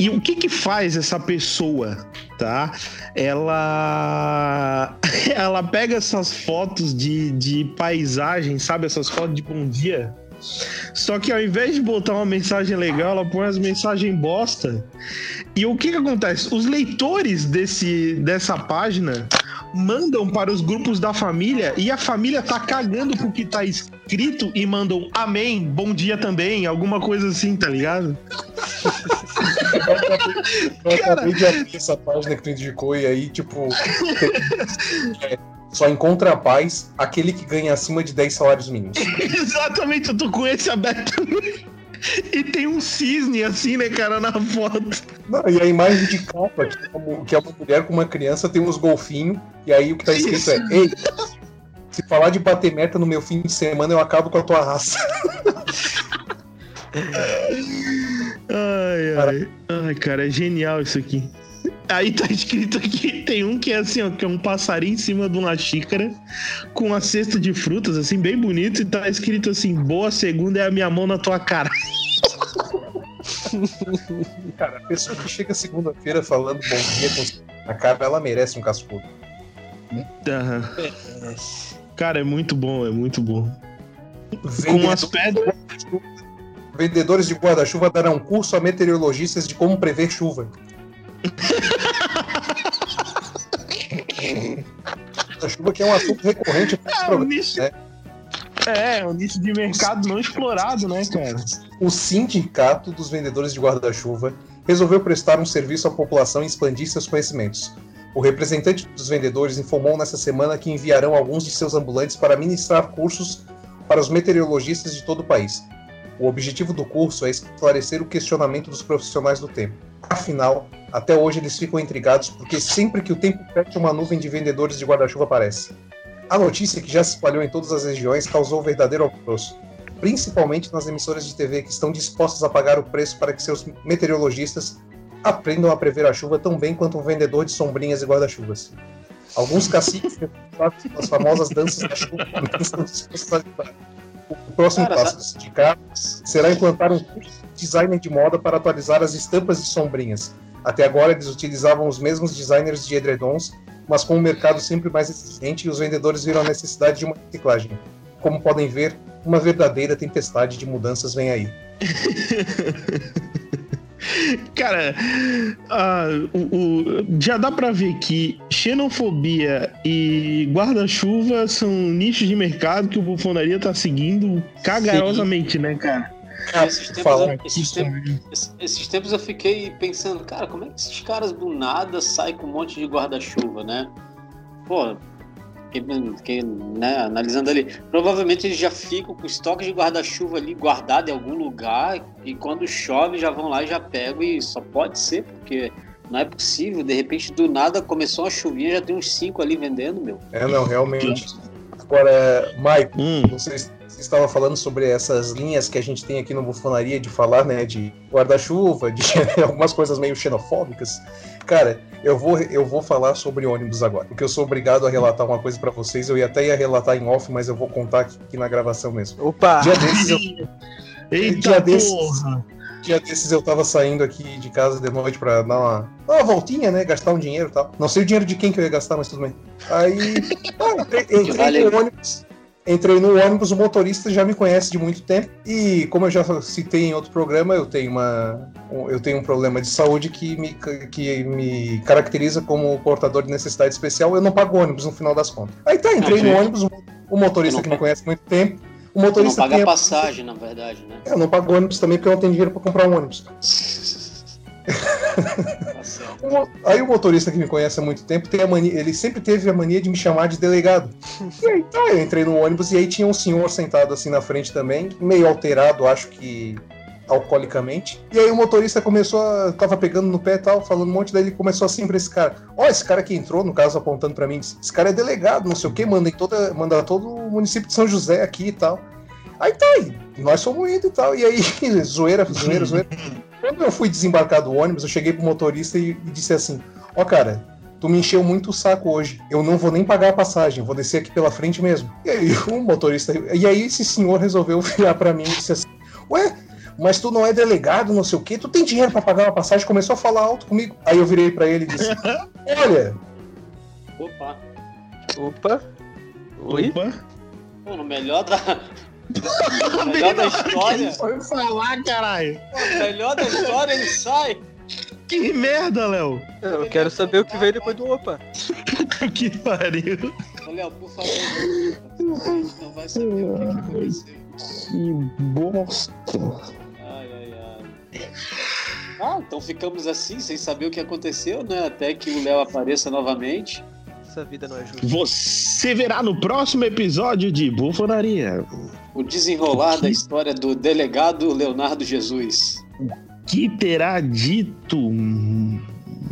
E o que que faz essa pessoa, tá? Ela ela pega essas fotos de, de paisagem, sabe? Essas fotos de bom dia. Só que ao invés de botar uma mensagem legal, ela põe as mensagens bosta. E o que que acontece? Os leitores desse, dessa página mandam para os grupos da família e a família tá cagando pro que tá escrito e mandam amém, bom dia também, alguma coisa assim, tá ligado? Eu Cara. acabei de abrir essa página que tu indicou e aí, tipo. só encontra a paz aquele que ganha acima de 10 salários mínimos. Exatamente, eu tô com esse aberto. E tem um cisne assim, né, cara, na foto. Não, e a imagem de capa, que é, uma, que é uma mulher com uma criança, tem uns golfinhos, e aí o que tá escrito é: Ei, se falar de bater meta no meu fim de semana, eu acabo com a tua raça. Ai, ai. Ai, cara, é genial isso aqui. Aí tá escrito aqui, tem um que é assim, ó, que é um passarinho em cima de uma xícara com uma cesta de frutas, assim, bem bonito, e tá escrito assim, boa segunda é a minha mão na tua cara. Cara, a pessoa que chega segunda-feira falando bom dia com na cara, ela merece um cascudo. Aham. Cara, é muito bom, é muito bom. Com Vendedor- as pedras. Vendedores de guarda-chuva darão curso a meteorologistas de como prever chuva. chuva que é um assunto recorrente É um programa. nicho. né? É, um nicho de mercado não explorado, né, cara? O Sindicato dos Vendedores de Guarda-Chuva resolveu prestar um serviço à população e expandir seus conhecimentos. O representante dos vendedores informou nessa semana que enviarão alguns de seus ambulantes para ministrar cursos para os meteorologistas de todo o país. O objetivo do curso é esclarecer o questionamento dos profissionais do tempo. Afinal, até hoje eles ficam intrigados porque sempre que o tempo fecha, uma nuvem de vendedores de guarda-chuva aparece. A notícia, que já se espalhou em todas as regiões, causou verdadeiro alvoroço principalmente nas emissoras de TV que estão dispostas a pagar o preço para que seus meteorologistas aprendam a prever a chuva tão bem quanto um vendedor de sombrinhas e guarda-chuvas. Alguns caciques as famosas danças da chuva. O próximo Cara, passo do sindicato será implantar um curso de designer de moda para atualizar as estampas de sombrinhas. Até agora eles utilizavam os mesmos designers de edredons mas com o mercado sempre mais exigente, os vendedores viram a necessidade de uma reciclagem. Como podem ver, uma verdadeira tempestade de mudanças vem aí. Cara, ah, o, o- já dá pra ver que xenofobia e guarda-chuva são nichos de mercado que o Bufonaria tá seguindo cagarosamente, né, cara? Cara, Esses tempos, fala- eu, esses, tempos, esses- esses tempos eu fiquei pensando, cara, como é que esses caras do nada saem com um monte de guarda-chuva, né? Pô, fiquei, fiquei, né, analisando ali. Provavelmente eles já ficam com estoque de guarda-chuva ali guardado em algum lugar e quando chove já vão lá e já pegam e só pode ser porque não é possível. De repente, do nada começou uma chuvinha, já tem uns cinco ali vendendo, meu. É, não, realmente. Agora, Mike, Hum, você, você estava falando sobre essas linhas que a gente tem aqui no Bufonaria de falar, né, de guarda-chuva, de algumas coisas meio xenofóbicas. Cara, eu vou, eu vou falar sobre ônibus agora, porque eu sou obrigado a relatar uma coisa pra vocês. Eu ia até ia relatar em off, mas eu vou contar aqui, aqui na gravação mesmo. Opa! Dia desses, eu, eita dia desses- porra! dia desses eu tava saindo aqui de casa de noite pra dar uma, dar uma voltinha, né, gastar um dinheiro e tal. Não sei o dinheiro de quem que eu ia gastar, mas tudo bem. Aí, ah, entrei, entrei no ônibus. Entrei no ônibus, o motorista já me conhece de muito tempo. E como eu já citei em outro programa, eu tenho, uma, um- eu tenho um problema de saúde que me, que me caracteriza como portador de necessidade especial. Eu não pago ônibus no final das contas. Aí tá, entrei no ônibus, o- motorista que me conhece há muito tempo. O Tu não motorista paga a- passagem, na verdade, né? Eu não pago ônibus também porque eu não tenho dinheiro pra comprar um ônibus. Aí o motorista que me conhece há muito tempo tem a mania, ele sempre teve a mania de me chamar de delegado. E aí tá, eu entrei no ônibus e aí tinha um senhor sentado assim na frente também, meio alterado, acho que alcoolicamente. E aí o motorista começou a. tava pegando no pé e tal, falando um monte, daí ele começou assim pra esse cara. Ó, esse cara que entrou, no caso, apontando pra mim, disse, esse cara é delegado, não sei o que, manda em toda. manda todo o município de São José aqui e tal. Aí tá, e nós fomos indo e tal. E aí, zoeira, zoeira, zoeira. Quando eu fui desembarcar do ônibus, eu cheguei pro motorista e, e disse assim: Ó, cara, tu me encheu muito o saco hoje. Eu não vou nem pagar a passagem, eu vou descer aqui pela frente mesmo. E aí o motorista. E aí esse senhor resolveu virar pra mim e disse assim: Ué, mas tu não é delegado, não sei o quê, tu tem dinheiro pra pagar uma passagem? Começou a falar alto comigo. Aí eu virei pra ele e disse: Olha, Opa. Opa! Oi? Opa. Pô, no melhor da. No melhor da história. Foi falar, caralho! No melhor da história ele sai. Que merda, Léo! Eu quero saber o que veio depois do opa. que pariu! Ô, Léo, por favor, a gente não vai saber o que, que aconteceu. Que bosta! Ai, ai, ai. Ah, então ficamos assim, sem saber o que aconteceu, né? Até que o Léo apareça novamente. Essa vida não é justa. Você verá no próximo episódio de Bufonaria. O desenrolar da história do delegado Leonardo Jesus. Que terá dito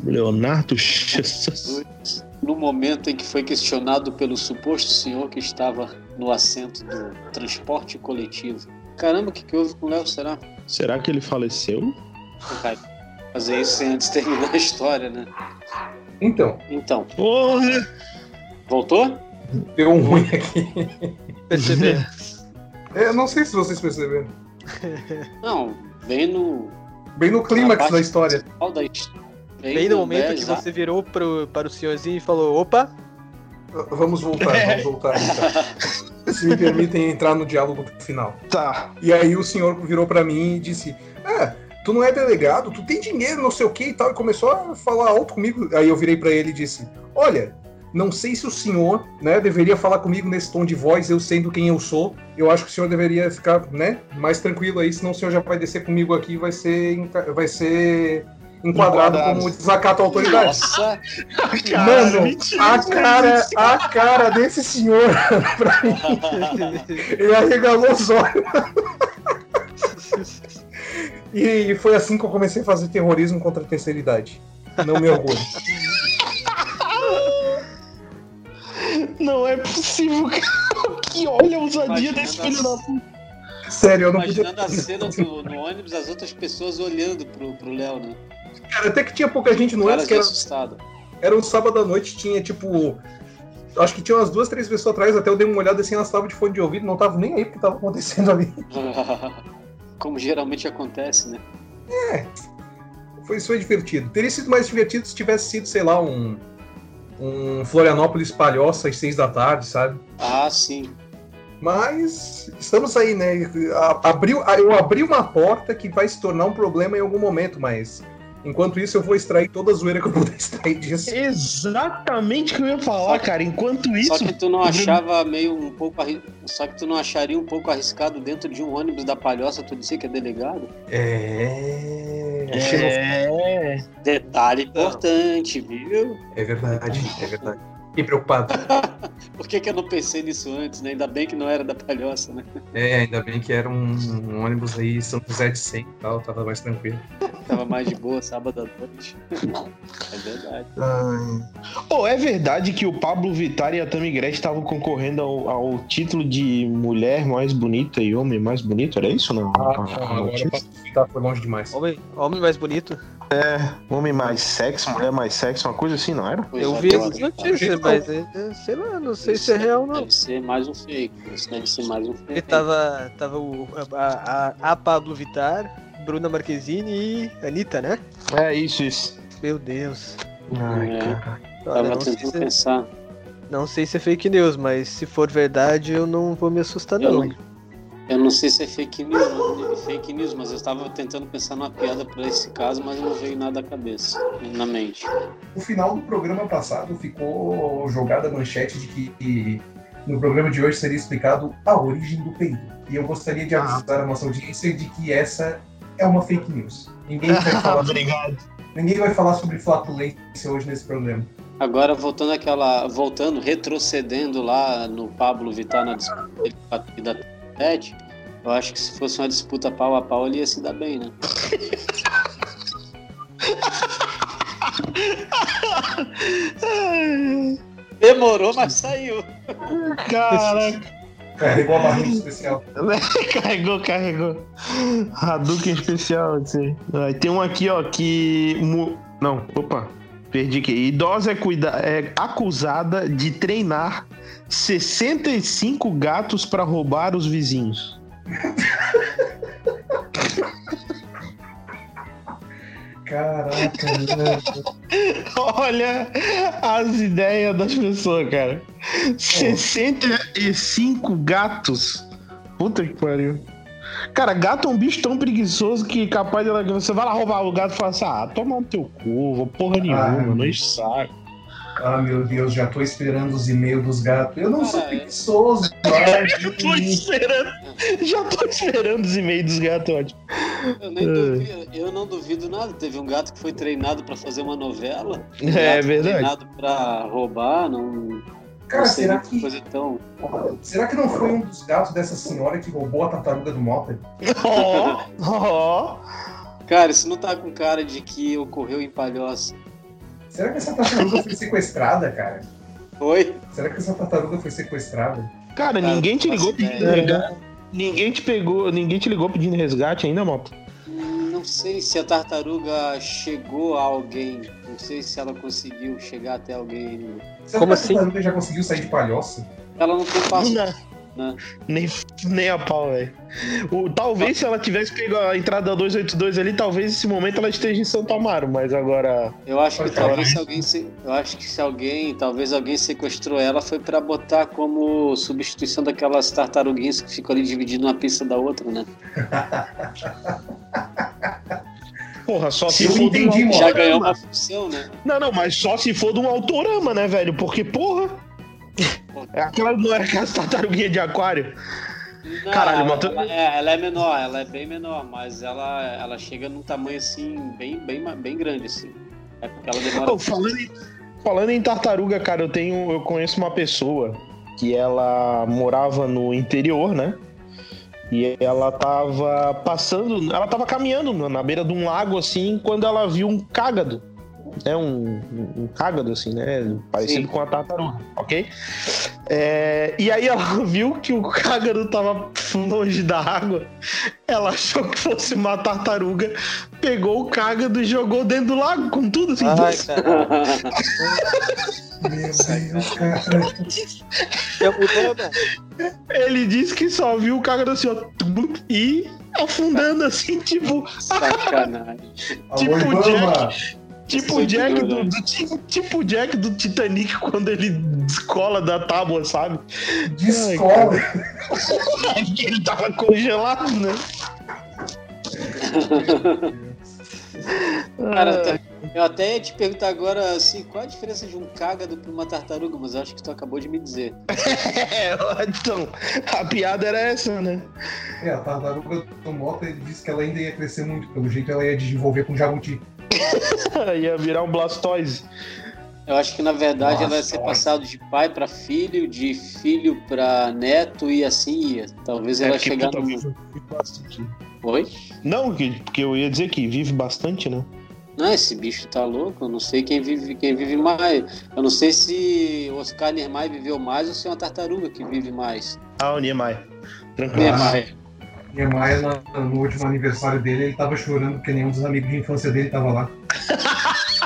Leonardo Jesus? No momento em que foi questionado pelo suposto senhor que estava no assento do transporte coletivo. Caramba, o que, que houve com o Léo, será? Será que ele faleceu? Fazer isso sem antes terminar a história, né? Então, Então, Porra! voltou? deu um ruim aqui. Perceber. Eu não sei se vocês perceberam. Não, bem no. Bem no clímax da história. da his- Bem no momento é, que exato. você virou pro, para o senhorzinho e falou, opa, Vamos voltar, vamos voltar. Então. Se me permitem entrar no diálogo final. Tá. E aí o senhor virou pra mim e disse: Ah, tu não é delegado, tu tem dinheiro, não sei o que e tal. E começou a falar alto comigo. Aí eu virei pra ele e disse: Olha, não sei se o senhor, né, deveria falar comigo nesse tom de voz, eu sendo quem eu sou. Eu acho que o senhor deveria ficar, né, mais tranquilo aí, senão o senhor já vai descer comigo aqui e vai ser, vai ser enquadrado, Enquadrado. como desacato à autoridade. Nossa, Mano, mentira, a cara, a cara desse senhor pra mim, ele arregalou os olhos. E foi assim que eu comecei a fazer terrorismo contra a terceira idade. Não me orgulho. Não é possível, cara. Que olha a ousadia desse filho da puta. Sério, eu não podia. imaginando a cena do, no ônibus, as outras pessoas olhando pro, pro Léo, né? Cara, até que tinha pouca gente no ônibus, que era, assustado. era um sábado à noite, tinha tipo. Acho que tinha umas duas, três pessoas atrás, até eu dei uma olhada assim, elas estavam de fone de ouvido, não estavam nem aí porque tava acontecendo ali. Como geralmente acontece, né? Foi, isso foi divertido. Teria sido mais divertido se tivesse sido, sei lá, um. um Florianópolis Palhoça às seis da tarde, sabe? Ah, sim. Mas estamos aí, né? Abriu, eu abri uma porta que vai se tornar um problema em algum momento, mas enquanto isso eu vou extrair toda a zoeira que eu puder extrair disso. Exatamente o que eu ia falar, cara. Enquanto Só isso. que tu não achava meio um pouco arri... Só que tu não acharia um pouco arriscado dentro de um ônibus da palhoça tu dizer que é delegado? É. É. Detalhe importante, viu? É verdade, é verdade. Fiquei preocupado. Por que, que eu não pensei nisso antes, né? Ainda bem que não era da palhoça, né? É, ainda bem que era um, um ônibus aí São José de 100 e tal, tava mais tranquilo. Tava mais de boa sábado à noite. É verdade. Oh, é verdade que o Pablo Vittar e a Tammy Gretchen estavam concorrendo ao, ao título de mulher mais bonita e homem mais bonito? Era isso não? Ah, a agora notícia? tá, foi longe demais. Homem, homem mais bonito. Homem mais sexo, mulher mais sexo, uma coisa assim, não era? Pois eu é, vi essas notícias, mas é, é, sei lá, não sei se é real não. Deve ser mais um fake. Isso deve ser mais um fake. Porque tava, tava o, a, a, a Pablo Vittar, Bruna Marquezine e Anitta, né? É isso, isso. Meu Deus. Ai, É. cara. Olha, Tava não, sei tentando se, pensar. não sei se é fake news, mas se for verdade, eu não vou me assustar Eu não. não, eu não sei se é fake news, não, fake news, mas eu estava tentando pensar numa piada para esse caso, mas não veio nada à cabeça, na mente. No final do programa passado ficou jogada a manchete de que no programa de hoje seria explicado a origem do peido. E eu gostaria de avisar a nossa audiência de que essa é uma fake news. Ninguém vai falar, Obrigado. ninguém vai falar sobre flatulência hoje nesse programa. Agora, voltando àquela. Voltando, retrocedendo lá no Pablo Vittar na disputa da Ted, eu acho que se fosse uma disputa pau a pau, ele ia se dar bem, né? Demorou, mas saiu. Caraca. Carregou a barriga especial. carregou, carregou. Hadouken especial, assim. Tem um aqui, ó, que. mu- Não, opa. Perdi aqui. Idosa é, cuida... é acusada de treinar 65 gatos pra roubar os vizinhos. Caraca, né? Olha as ideias das pessoas, cara. 65 gatos. Puta que pariu. Cara, gato é um bicho tão preguiçoso que capaz de ela- você vai lá roubar o gato e fala assim: ah, toma no teu cu, vou porra nenhuma, não enche saco. Ah, meu Deus, já tô esperando os e-mails dos gatos. Eu não sou é. preguiçoso. Eu tô esperando, já tô esperando os e-mails dos gatos, ótimo. Eu, nem duvido, eu não duvido nada. Teve um gato que foi treinado pra fazer uma novela. Um É gato verdade. Treinado pra roubar, não. Cara, será que tão. será que não foi um dos gatos dessa senhora que roubou a tartaruga do Mota? Ó, ó. Cara, isso não tá com cara de que ocorreu em Palhoça. Será que essa tartaruga foi sequestrada, cara? Foi? Será que essa tartaruga foi sequestrada? Cara, Cara, ninguém te ligou pedindo resgate. Ninguém te pegou, ninguém te ligou pedindo resgate ainda, moto. Não sei se a tartaruga chegou a alguém. Não sei se ela conseguiu chegar até alguém. Será Como que a assim? tartaruga já conseguiu sair de palhoça? Ela não tem passo. Né? Nem, nem a pau, velho. O- Talvez se ela tivesse pego a entrada 282 ali, talvez nesse momento ela esteja em Santo Amaro, mas agora. Eu acho que talvez se alguém se, eu acho que se alguém, talvez alguém sequestrou ela foi pra botar como substituição daquelas tartaruguinhas que ficam ali dividindo uma pista da outra, né? Porra, só se Eu for de um autorama. Já ganhou uma função, né? Não, não, mas só se for de um autorama, né, velho? Porque, porra. É aquela, não é aquela tartaruguinha de aquário? Não, Caralho, ela, mas tu- ela é, ela é menor, ela é bem menor, mas ela, ela chega num tamanho assim, bem, bem, bem grande, assim. É porque ela demora. Pô, falando, em, falando em tartaruga, cara, eu tenho. Eu conheço uma pessoa que ela morava no interior, né? E ela tava passando, ela tava caminhando na beira de um lago assim, quando ela viu um cágado. É um, um, cágado, assim, né? Parecido Sim. com a tartaruga, ok? É, e aí ela viu que o cágado tava longe da água. Ela achou que fosse uma tartaruga, pegou o cágado e jogou dentro do lago, com tudo assim. Ai. Meu Deus, cara. Ele disse que só viu o cágado assim, ó, e afundando assim, tipo, Sacanagem. Alô, Tipo Ibama. Tipo o Jack do, do- tipo, tipo Jack do Titanic quando ele descola da tábua, sabe? De escola. É porque ele tava congelado, né? Cara, eu até ia te perguntar agora assim, qual a diferença de um cágado pra uma tartaruga, mas eu acho que tu acabou de me dizer. É, então, a piada era essa, né? É, a tartaruga do Mota ele disse que ela ainda ia crescer muito. Pelo jeito ela ia desenvolver com jabuti. Ia virar um Blastoise. Eu acho que na verdade Nossa, ela vai ser passado de pai pra filho, de filho pra neto e assim ia. Talvez ela É, chegar no. vive- vive bastante. Oi? Não, que- porque eu ia dizer que vive bastante, né? Não, esse bicho tá louco. Eu não sei quem vive, quem vive mais. Eu não sei se Oscar Niemeyer viveu mais ou se é uma tartaruga que vive mais. Ah, o Niemeyer. Tranquilo. Niemeyer. Niemeyer, na- no último aniversário dele, ele tava chorando porque nenhum dos amigos de infância dele tava lá.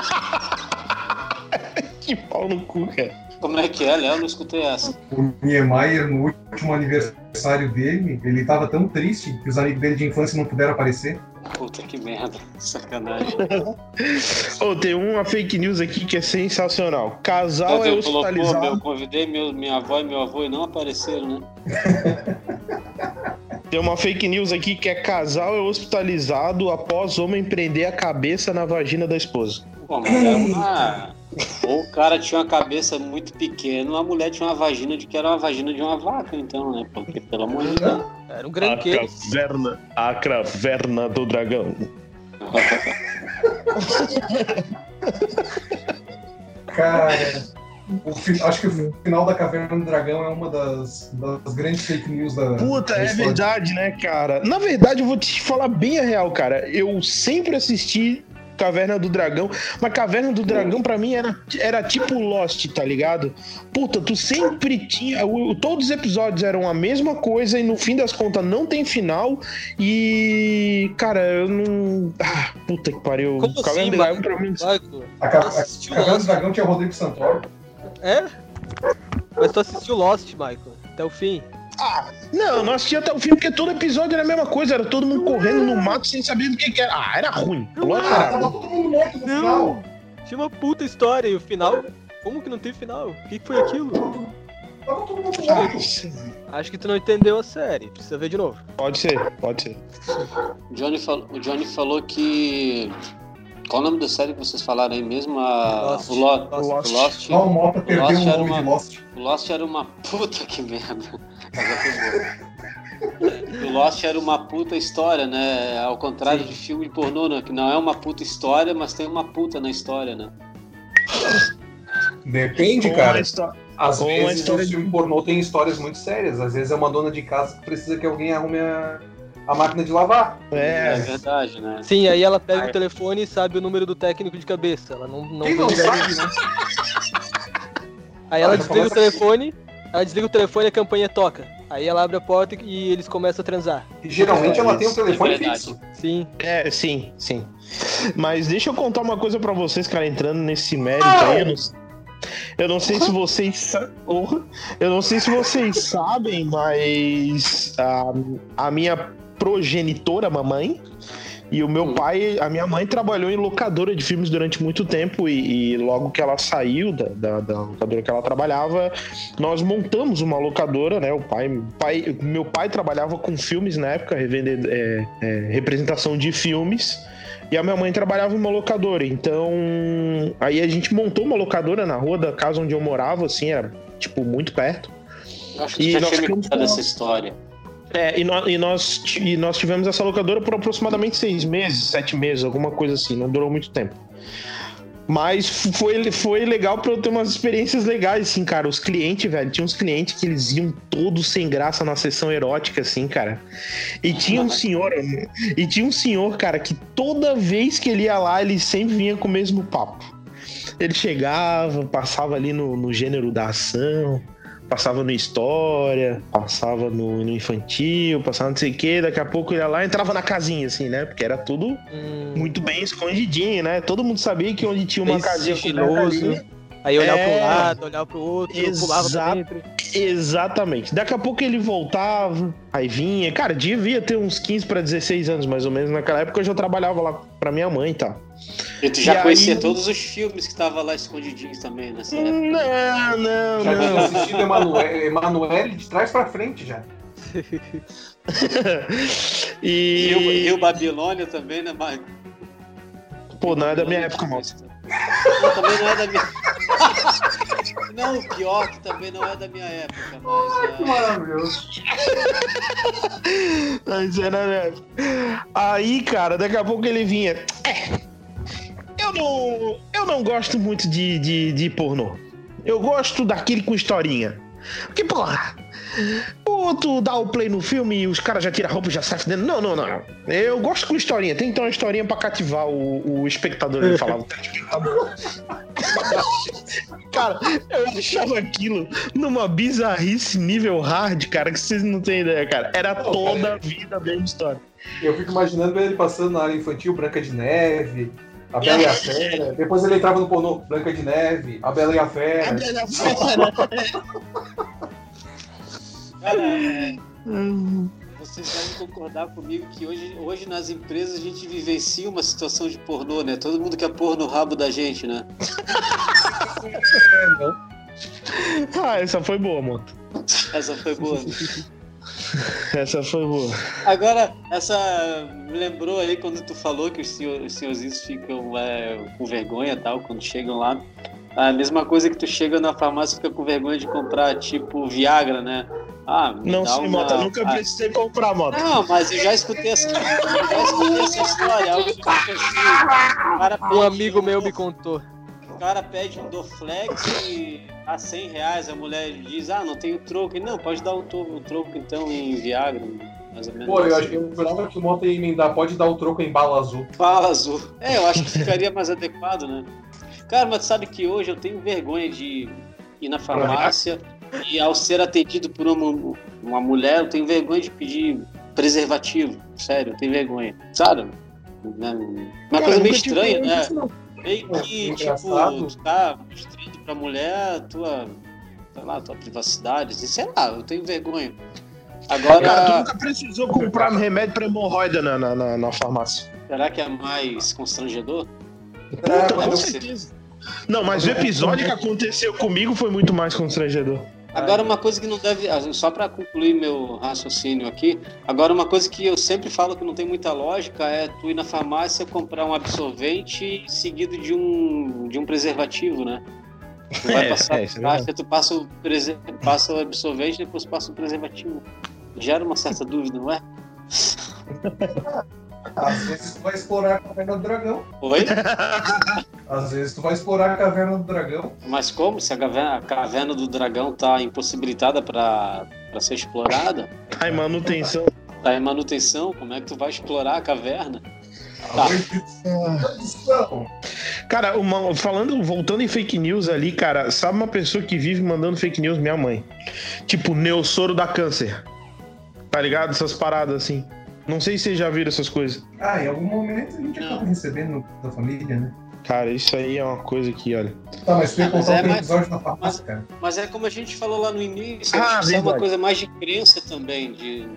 Que pau no cu, cara. Como é que é, Léo? Eu Não escutei essa. O Niemeyer, no último aniversário dele, ele tava tão triste que os amigos dele de infância não puderam aparecer. Puta que merda. Sacanagem. Ô, tem uma fake news aqui que é sensacional. Casal é Você colocou, hospitalizado. meu, convidei meu, minha avó e meu avô e não apareceram, né? Tem uma fake news aqui que é casal é hospitalizado após homem prender a cabeça na vagina da esposa. Pô, mas é uma... Ou o cara tinha uma cabeça muito pequena, ou a mulher tinha uma vagina de que era uma vagina de uma vaca, então, né? Porque, pelo amor de Deus. Era um A granqueiro. caverna, a caverna do dragão. Cara, o fi- acho que o final da Caverna do Dragão é uma das, das grandes fake news da. Puta, da é verdade, né, cara? Na verdade, eu vou te falar bem a real, cara. Eu sempre assisti Caverna do Dragão, mas Caverna do Dragão pra mim era, era tipo Lost, tá ligado? Puta, tu sempre tinha. o- todos os episódios eram a mesma coisa e no fim das contas não tem final. E. Cara, eu não. Ah, puta que pariu. Como Caverna assim, do Dragão pra mim. A, a, a Caverna do? Dragão tinha o Rodrigo Santoro. É? Mas tu assistiu Lost, Michael, até o fim. Não, eu não assisti até o fim porque todo episódio era a mesma coisa, era todo mundo correndo no mato sem saber do que, que era. Ah, era ruim. Ah, era tava ruim. todo mundo morto no Não. final. Tinha uma puta história e o final. Como que não tem final? O que que foi aquilo? Tava todo mundo morto. Acho que tu não entendeu a série. Precisa ver de novo. Pode ser, pode ser. O Johnny, falou, o Johnny falou que. Qual o nome da série que vocês falaram aí mesmo? A... Lost. O, Lo... Lost. o Lost. Só o Mota perdeu Lost o era nome uma- de Lost. O Lost era uma puta que merda. O Lost era uma puta história, né? Ao contrário de filme de pornô, né? Que não é uma puta história, mas tem uma puta na história, né? Depende, cara. Às vezes o filme pornô tem histórias muito sérias. Às vezes é uma dona de casa que precisa que alguém arrume a, a máquina de lavar. É, É, verdade, né? Sim, aí ela pega Ah, o telefone e sabe o número do técnico de cabeça. Ela não, não Quem não sabe, né? Aí ela Ah, desliga o telefone, ela desliga o telefone e a campanha toca. Aí ela abre a porta e eles começam a transar. E geralmente ela tem um é telefone verdade. fixo. Sim. é, sim, sim. Mas deixa eu contar uma coisa pra vocês, cara, entrando nesse mérito aí. Eu não, eu não sei se vocês. Eu não sei se vocês sabem, mas a, a minha progenitora, mamãe, e o meu Hum. pai, a minha mãe trabalhou em locadora de filmes durante muito tempo e, e logo que ela saiu da, da, da locadora que ela trabalhava, nós montamos uma locadora, né? O pai, pai meu pai trabalhava com filmes na época, revender, é, é, representação de filmes. E a minha mãe trabalhava em uma locadora. Então, aí a gente montou uma locadora na rua da casa onde eu morava, assim, era tipo muito perto. Eu acho que E já tinha me contado essa história. É, e, nó- e nós, e nós tivemos essa locadora por aproximadamente seis meses, sete meses, alguma coisa assim, não durou muito tempo. Mas foi, foi legal pra eu ter umas experiências legais, assim, cara. Os clientes, velho, tinha uns clientes que eles iam todos sem graça na sessão erótica, assim, cara. E tinha um senhor, e tinha um senhor, cara, que toda vez que ele ia lá, ele sempre vinha com o mesmo papo. Ele chegava, passava ali no, no gênero da ação, passava no história, passava no, no infantil, passava não sei o que, daqui a pouco ia lá e entrava na casinha, assim, né? Porque era tudo Hum, muito bem escondidinho, né? Todo mundo sabia que onde tinha uma Bem casinha coberta ali, Aí olhava É. pro lado, olhava pro outro, pulava pra dentro. Exatamente. Daqui a pouco ele voltava, aí vinha. Cara, devia ter uns 15 para 16 anos, mais ou menos. Naquela época eu já trabalhava lá pra minha mãe e tal. E tu já E conhecia aí- todos os filmes que estavam lá escondidinhos também nessa época. Não, não, Já tinha não. assistido Emanuele, Emanuele de trás pra frente já. E. Rio, Rio Babilônia também, né, Marco? Pô, não é da minha época, moço. Não, também não é da minha. não, o pior que também não é da minha época, mas. é, Maravilhoso. Mas era, né? Aí, cara, daqui a pouco ele vinha. É, eu não, eu não gosto muito de, de, de pornô. Eu gosto daquele com historinha. Porque, porra, o tu dá o play no filme e os caras já tiram a roupa e já saem dentro. Não, não, não. Eu gosto com historinha. Tem que ter uma historinha pra cativar o, o espectador. Ele falava. telespectador. cara, eu achava aquilo numa bizarrice nível hard, cara, que vocês não têm ideia, cara. Era Não, toda cara. a vida a mesma história. Eu fico imaginando ele passando na área infantil, Branca de Neve, a Bela e a Fera. Depois ele entrava no pornô, Branca de Neve, a Bela e a Fera. Cara, é, vocês devem concordar comigo que hoje, hoje nas empresas a gente vivencia uma situação de pornô, né? Todo mundo quer pôr no rabo da gente, né? Ah, essa foi boa, mano. Essa foi boa. né? Essa foi boa. Agora, essa me lembrou aí quando tu falou que os, senhor, os senhorzinhos ficam é, com vergonha tal, quando chegam lá. A mesma coisa que tu chega na farmácia e fica com vergonha de comprar, tipo, Viagra, né? Ah, Não sei, uma... Mota. Nunca Ah, precisei comprar, Mota. Não, mas eu já escutei essa, já escutei essa história. Algo assim, o cara Um amigo meu me contou. O cara pede um Dorflex e a 100 reais a mulher diz, ah, não tenho troco. E, não, pode dar um, to- um troco então em Viagra, mais ou menos. Pô, eu, assim. acho- eu jurava que o Mota ia emendar, pode dar o troco em bala azul. Fala azul. É, eu acho que ficaria mais adequado, né? Cara, mas sabe que hoje eu tenho vergonha de ir na farmácia e ao ser atendido por uma, uma mulher, eu tenho vergonha de pedir preservativo. Sério, eu tenho vergonha. Sabe? Né? Uma Cara, coisa meio tive estranha, né? Meio que, engraçado. tipo, tu tá mostrando pra mulher a tua, sei lá, tua privacidade, assim, sei lá, eu tenho vergonha. Agora, Cara, tu nunca precisou comprar remédio pra hemorroida na, na, na, na farmácia. será que é mais constrangedor? Puta, É, com certeza. Não, mas o episódio que aconteceu comigo foi muito mais constrangedor. Agora uma coisa que não deve, ah, só para concluir meu raciocínio aqui, agora uma coisa que eu sempre falo que não tem muita lógica é tu ir na farmácia comprar um absorvente seguido de um de um preservativo, né? Tu vai É, passar é, isso é a caixa, tu passa o, prese- passa o absorvente depois passa o preservativo. Gera uma certa dúvida, não é? Às vezes tu vai explorar a caverna do dragão. Oi? Às vezes tu vai explorar a caverna do dragão. Mas como? Se a caverna, a caverna do dragão tá impossibilitada para ser explorada, Ai, manutenção. tá em manutenção, como é que tu vai explorar a caverna? Tá. Cara, uma- falando, voltando em fake news ali, cara, sabe uma pessoa que vive mandando fake news? Minha mãe. Tipo, Neossoro da câncer. Tá ligado? Essas paradas assim. Não sei se vocês já viram essas coisas. Ah, em algum momento a gente acaba recebendo da família, né? Cara, isso aí é uma coisa que, olha. Tá, mas ia Ah, mas contar é mais- episódio na farmácia, cara. Mas é como a gente falou lá no início, Ah, acho que isso é uma coisa mais de crença também, de.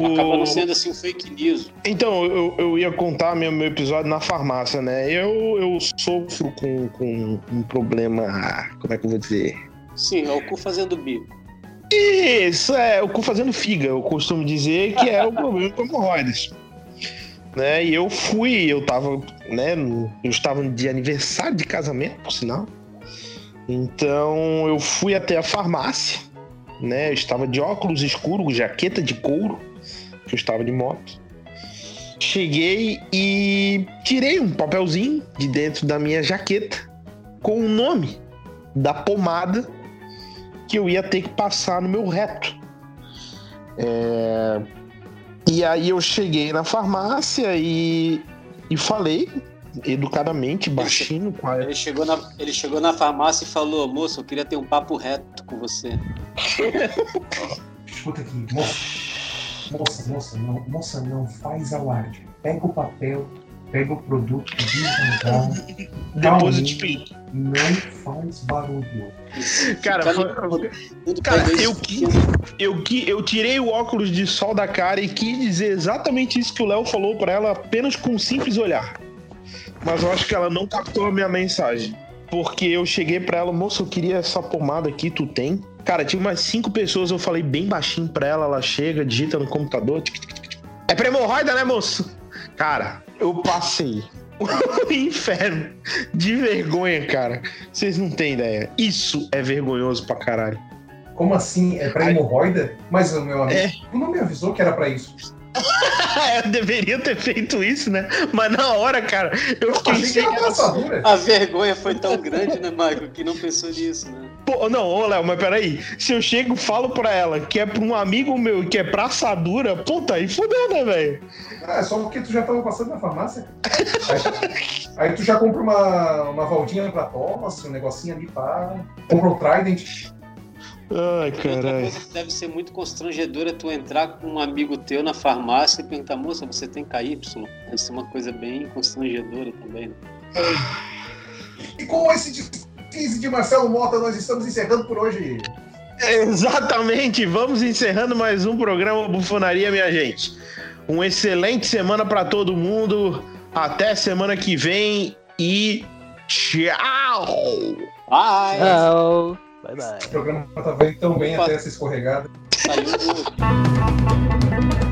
O- Acaba não sendo assim um fake news. Então, eu, eu ia contar meu, meu episódio na farmácia, né? Eu, eu sofro com, com um problema. Como é que eu vou dizer? Sim, é o cu fazendo bico. Isso, é o cu fazendo figa, eu costumo dizer que é o problema com hemorroidas. Né? E eu fui, eu tava, né, eu estava de aniversário de casamento, por sinal. Então eu fui até a farmácia, né? Eu estava de óculos escuros, jaqueta de couro, que eu estava de moto. Cheguei e tirei um papelzinho de dentro da minha jaqueta com o nome da pomada que eu ia ter que passar no meu reto. É, E aí eu cheguei na farmácia e, e falei educadamente, baixinho, com a... Ele chegou, na, ele chegou na farmácia e falou: Moço, eu queria ter um papo reto com você. Escuta aqui, moça. Moça, moça, não, moça, não faz alarde. Pega o papel, pega o produto. Depois eu te. Não faz barulho. Cara, Cara, eu Eu, que, eu tirei o óculos de sol da cara e quis dizer exatamente isso que o Léo falou pra ela apenas com um simples olhar. Mas eu acho que ela não captou a minha mensagem. Porque eu cheguei pra ela, moça, eu queria essa pomada aqui, tu tem? Cara, tinha umas cinco pessoas, eu falei bem baixinho pra ela, ela chega, digita no computador. tic, tic, tic. É pra hemorroida, né, moço? Cara, eu passei inferno de vergonha, cara. Vocês não têm ideia. Isso é vergonhoso pra caralho. Como assim? É pra hemorroida? Mas o meu amigo É. não me avisou que era pra isso. eu deveria ter feito isso, né? Mas na hora, cara, eu fiquei sem. passadura. A vergonha foi tão grande, né, Michael, que não pensou nisso, né? Pô, não, ô Léo, mas peraí. Se eu chego e falo pra ela que é pra um amigo meu que é pra assadura, puta, aí fudeu, né, velho? Ah, é só porque tu já tava passando na farmácia. Aí, aí tu já compra uma, uma valdinha pra tosse, um negocinho ali pra. Compra o Trident. Ai, Outra caralho. coisa que deve ser muito constrangedora é tu entrar com um amigo teu na farmácia e perguntar, moça, você tem KY? Deve ser uma coisa bem constrangedora também, né? E com esse deslize de Marcelo Mota, nós estamos encerrando por hoje. Exatamente, vamos encerrando mais um programa Bufonaria, minha gente. Uma excelente semana pra todo mundo. Até semana que vem e tchau! Ai, Tchau. Bye bye. O programa tá vendo tão bem até essa escorregada. saiu do...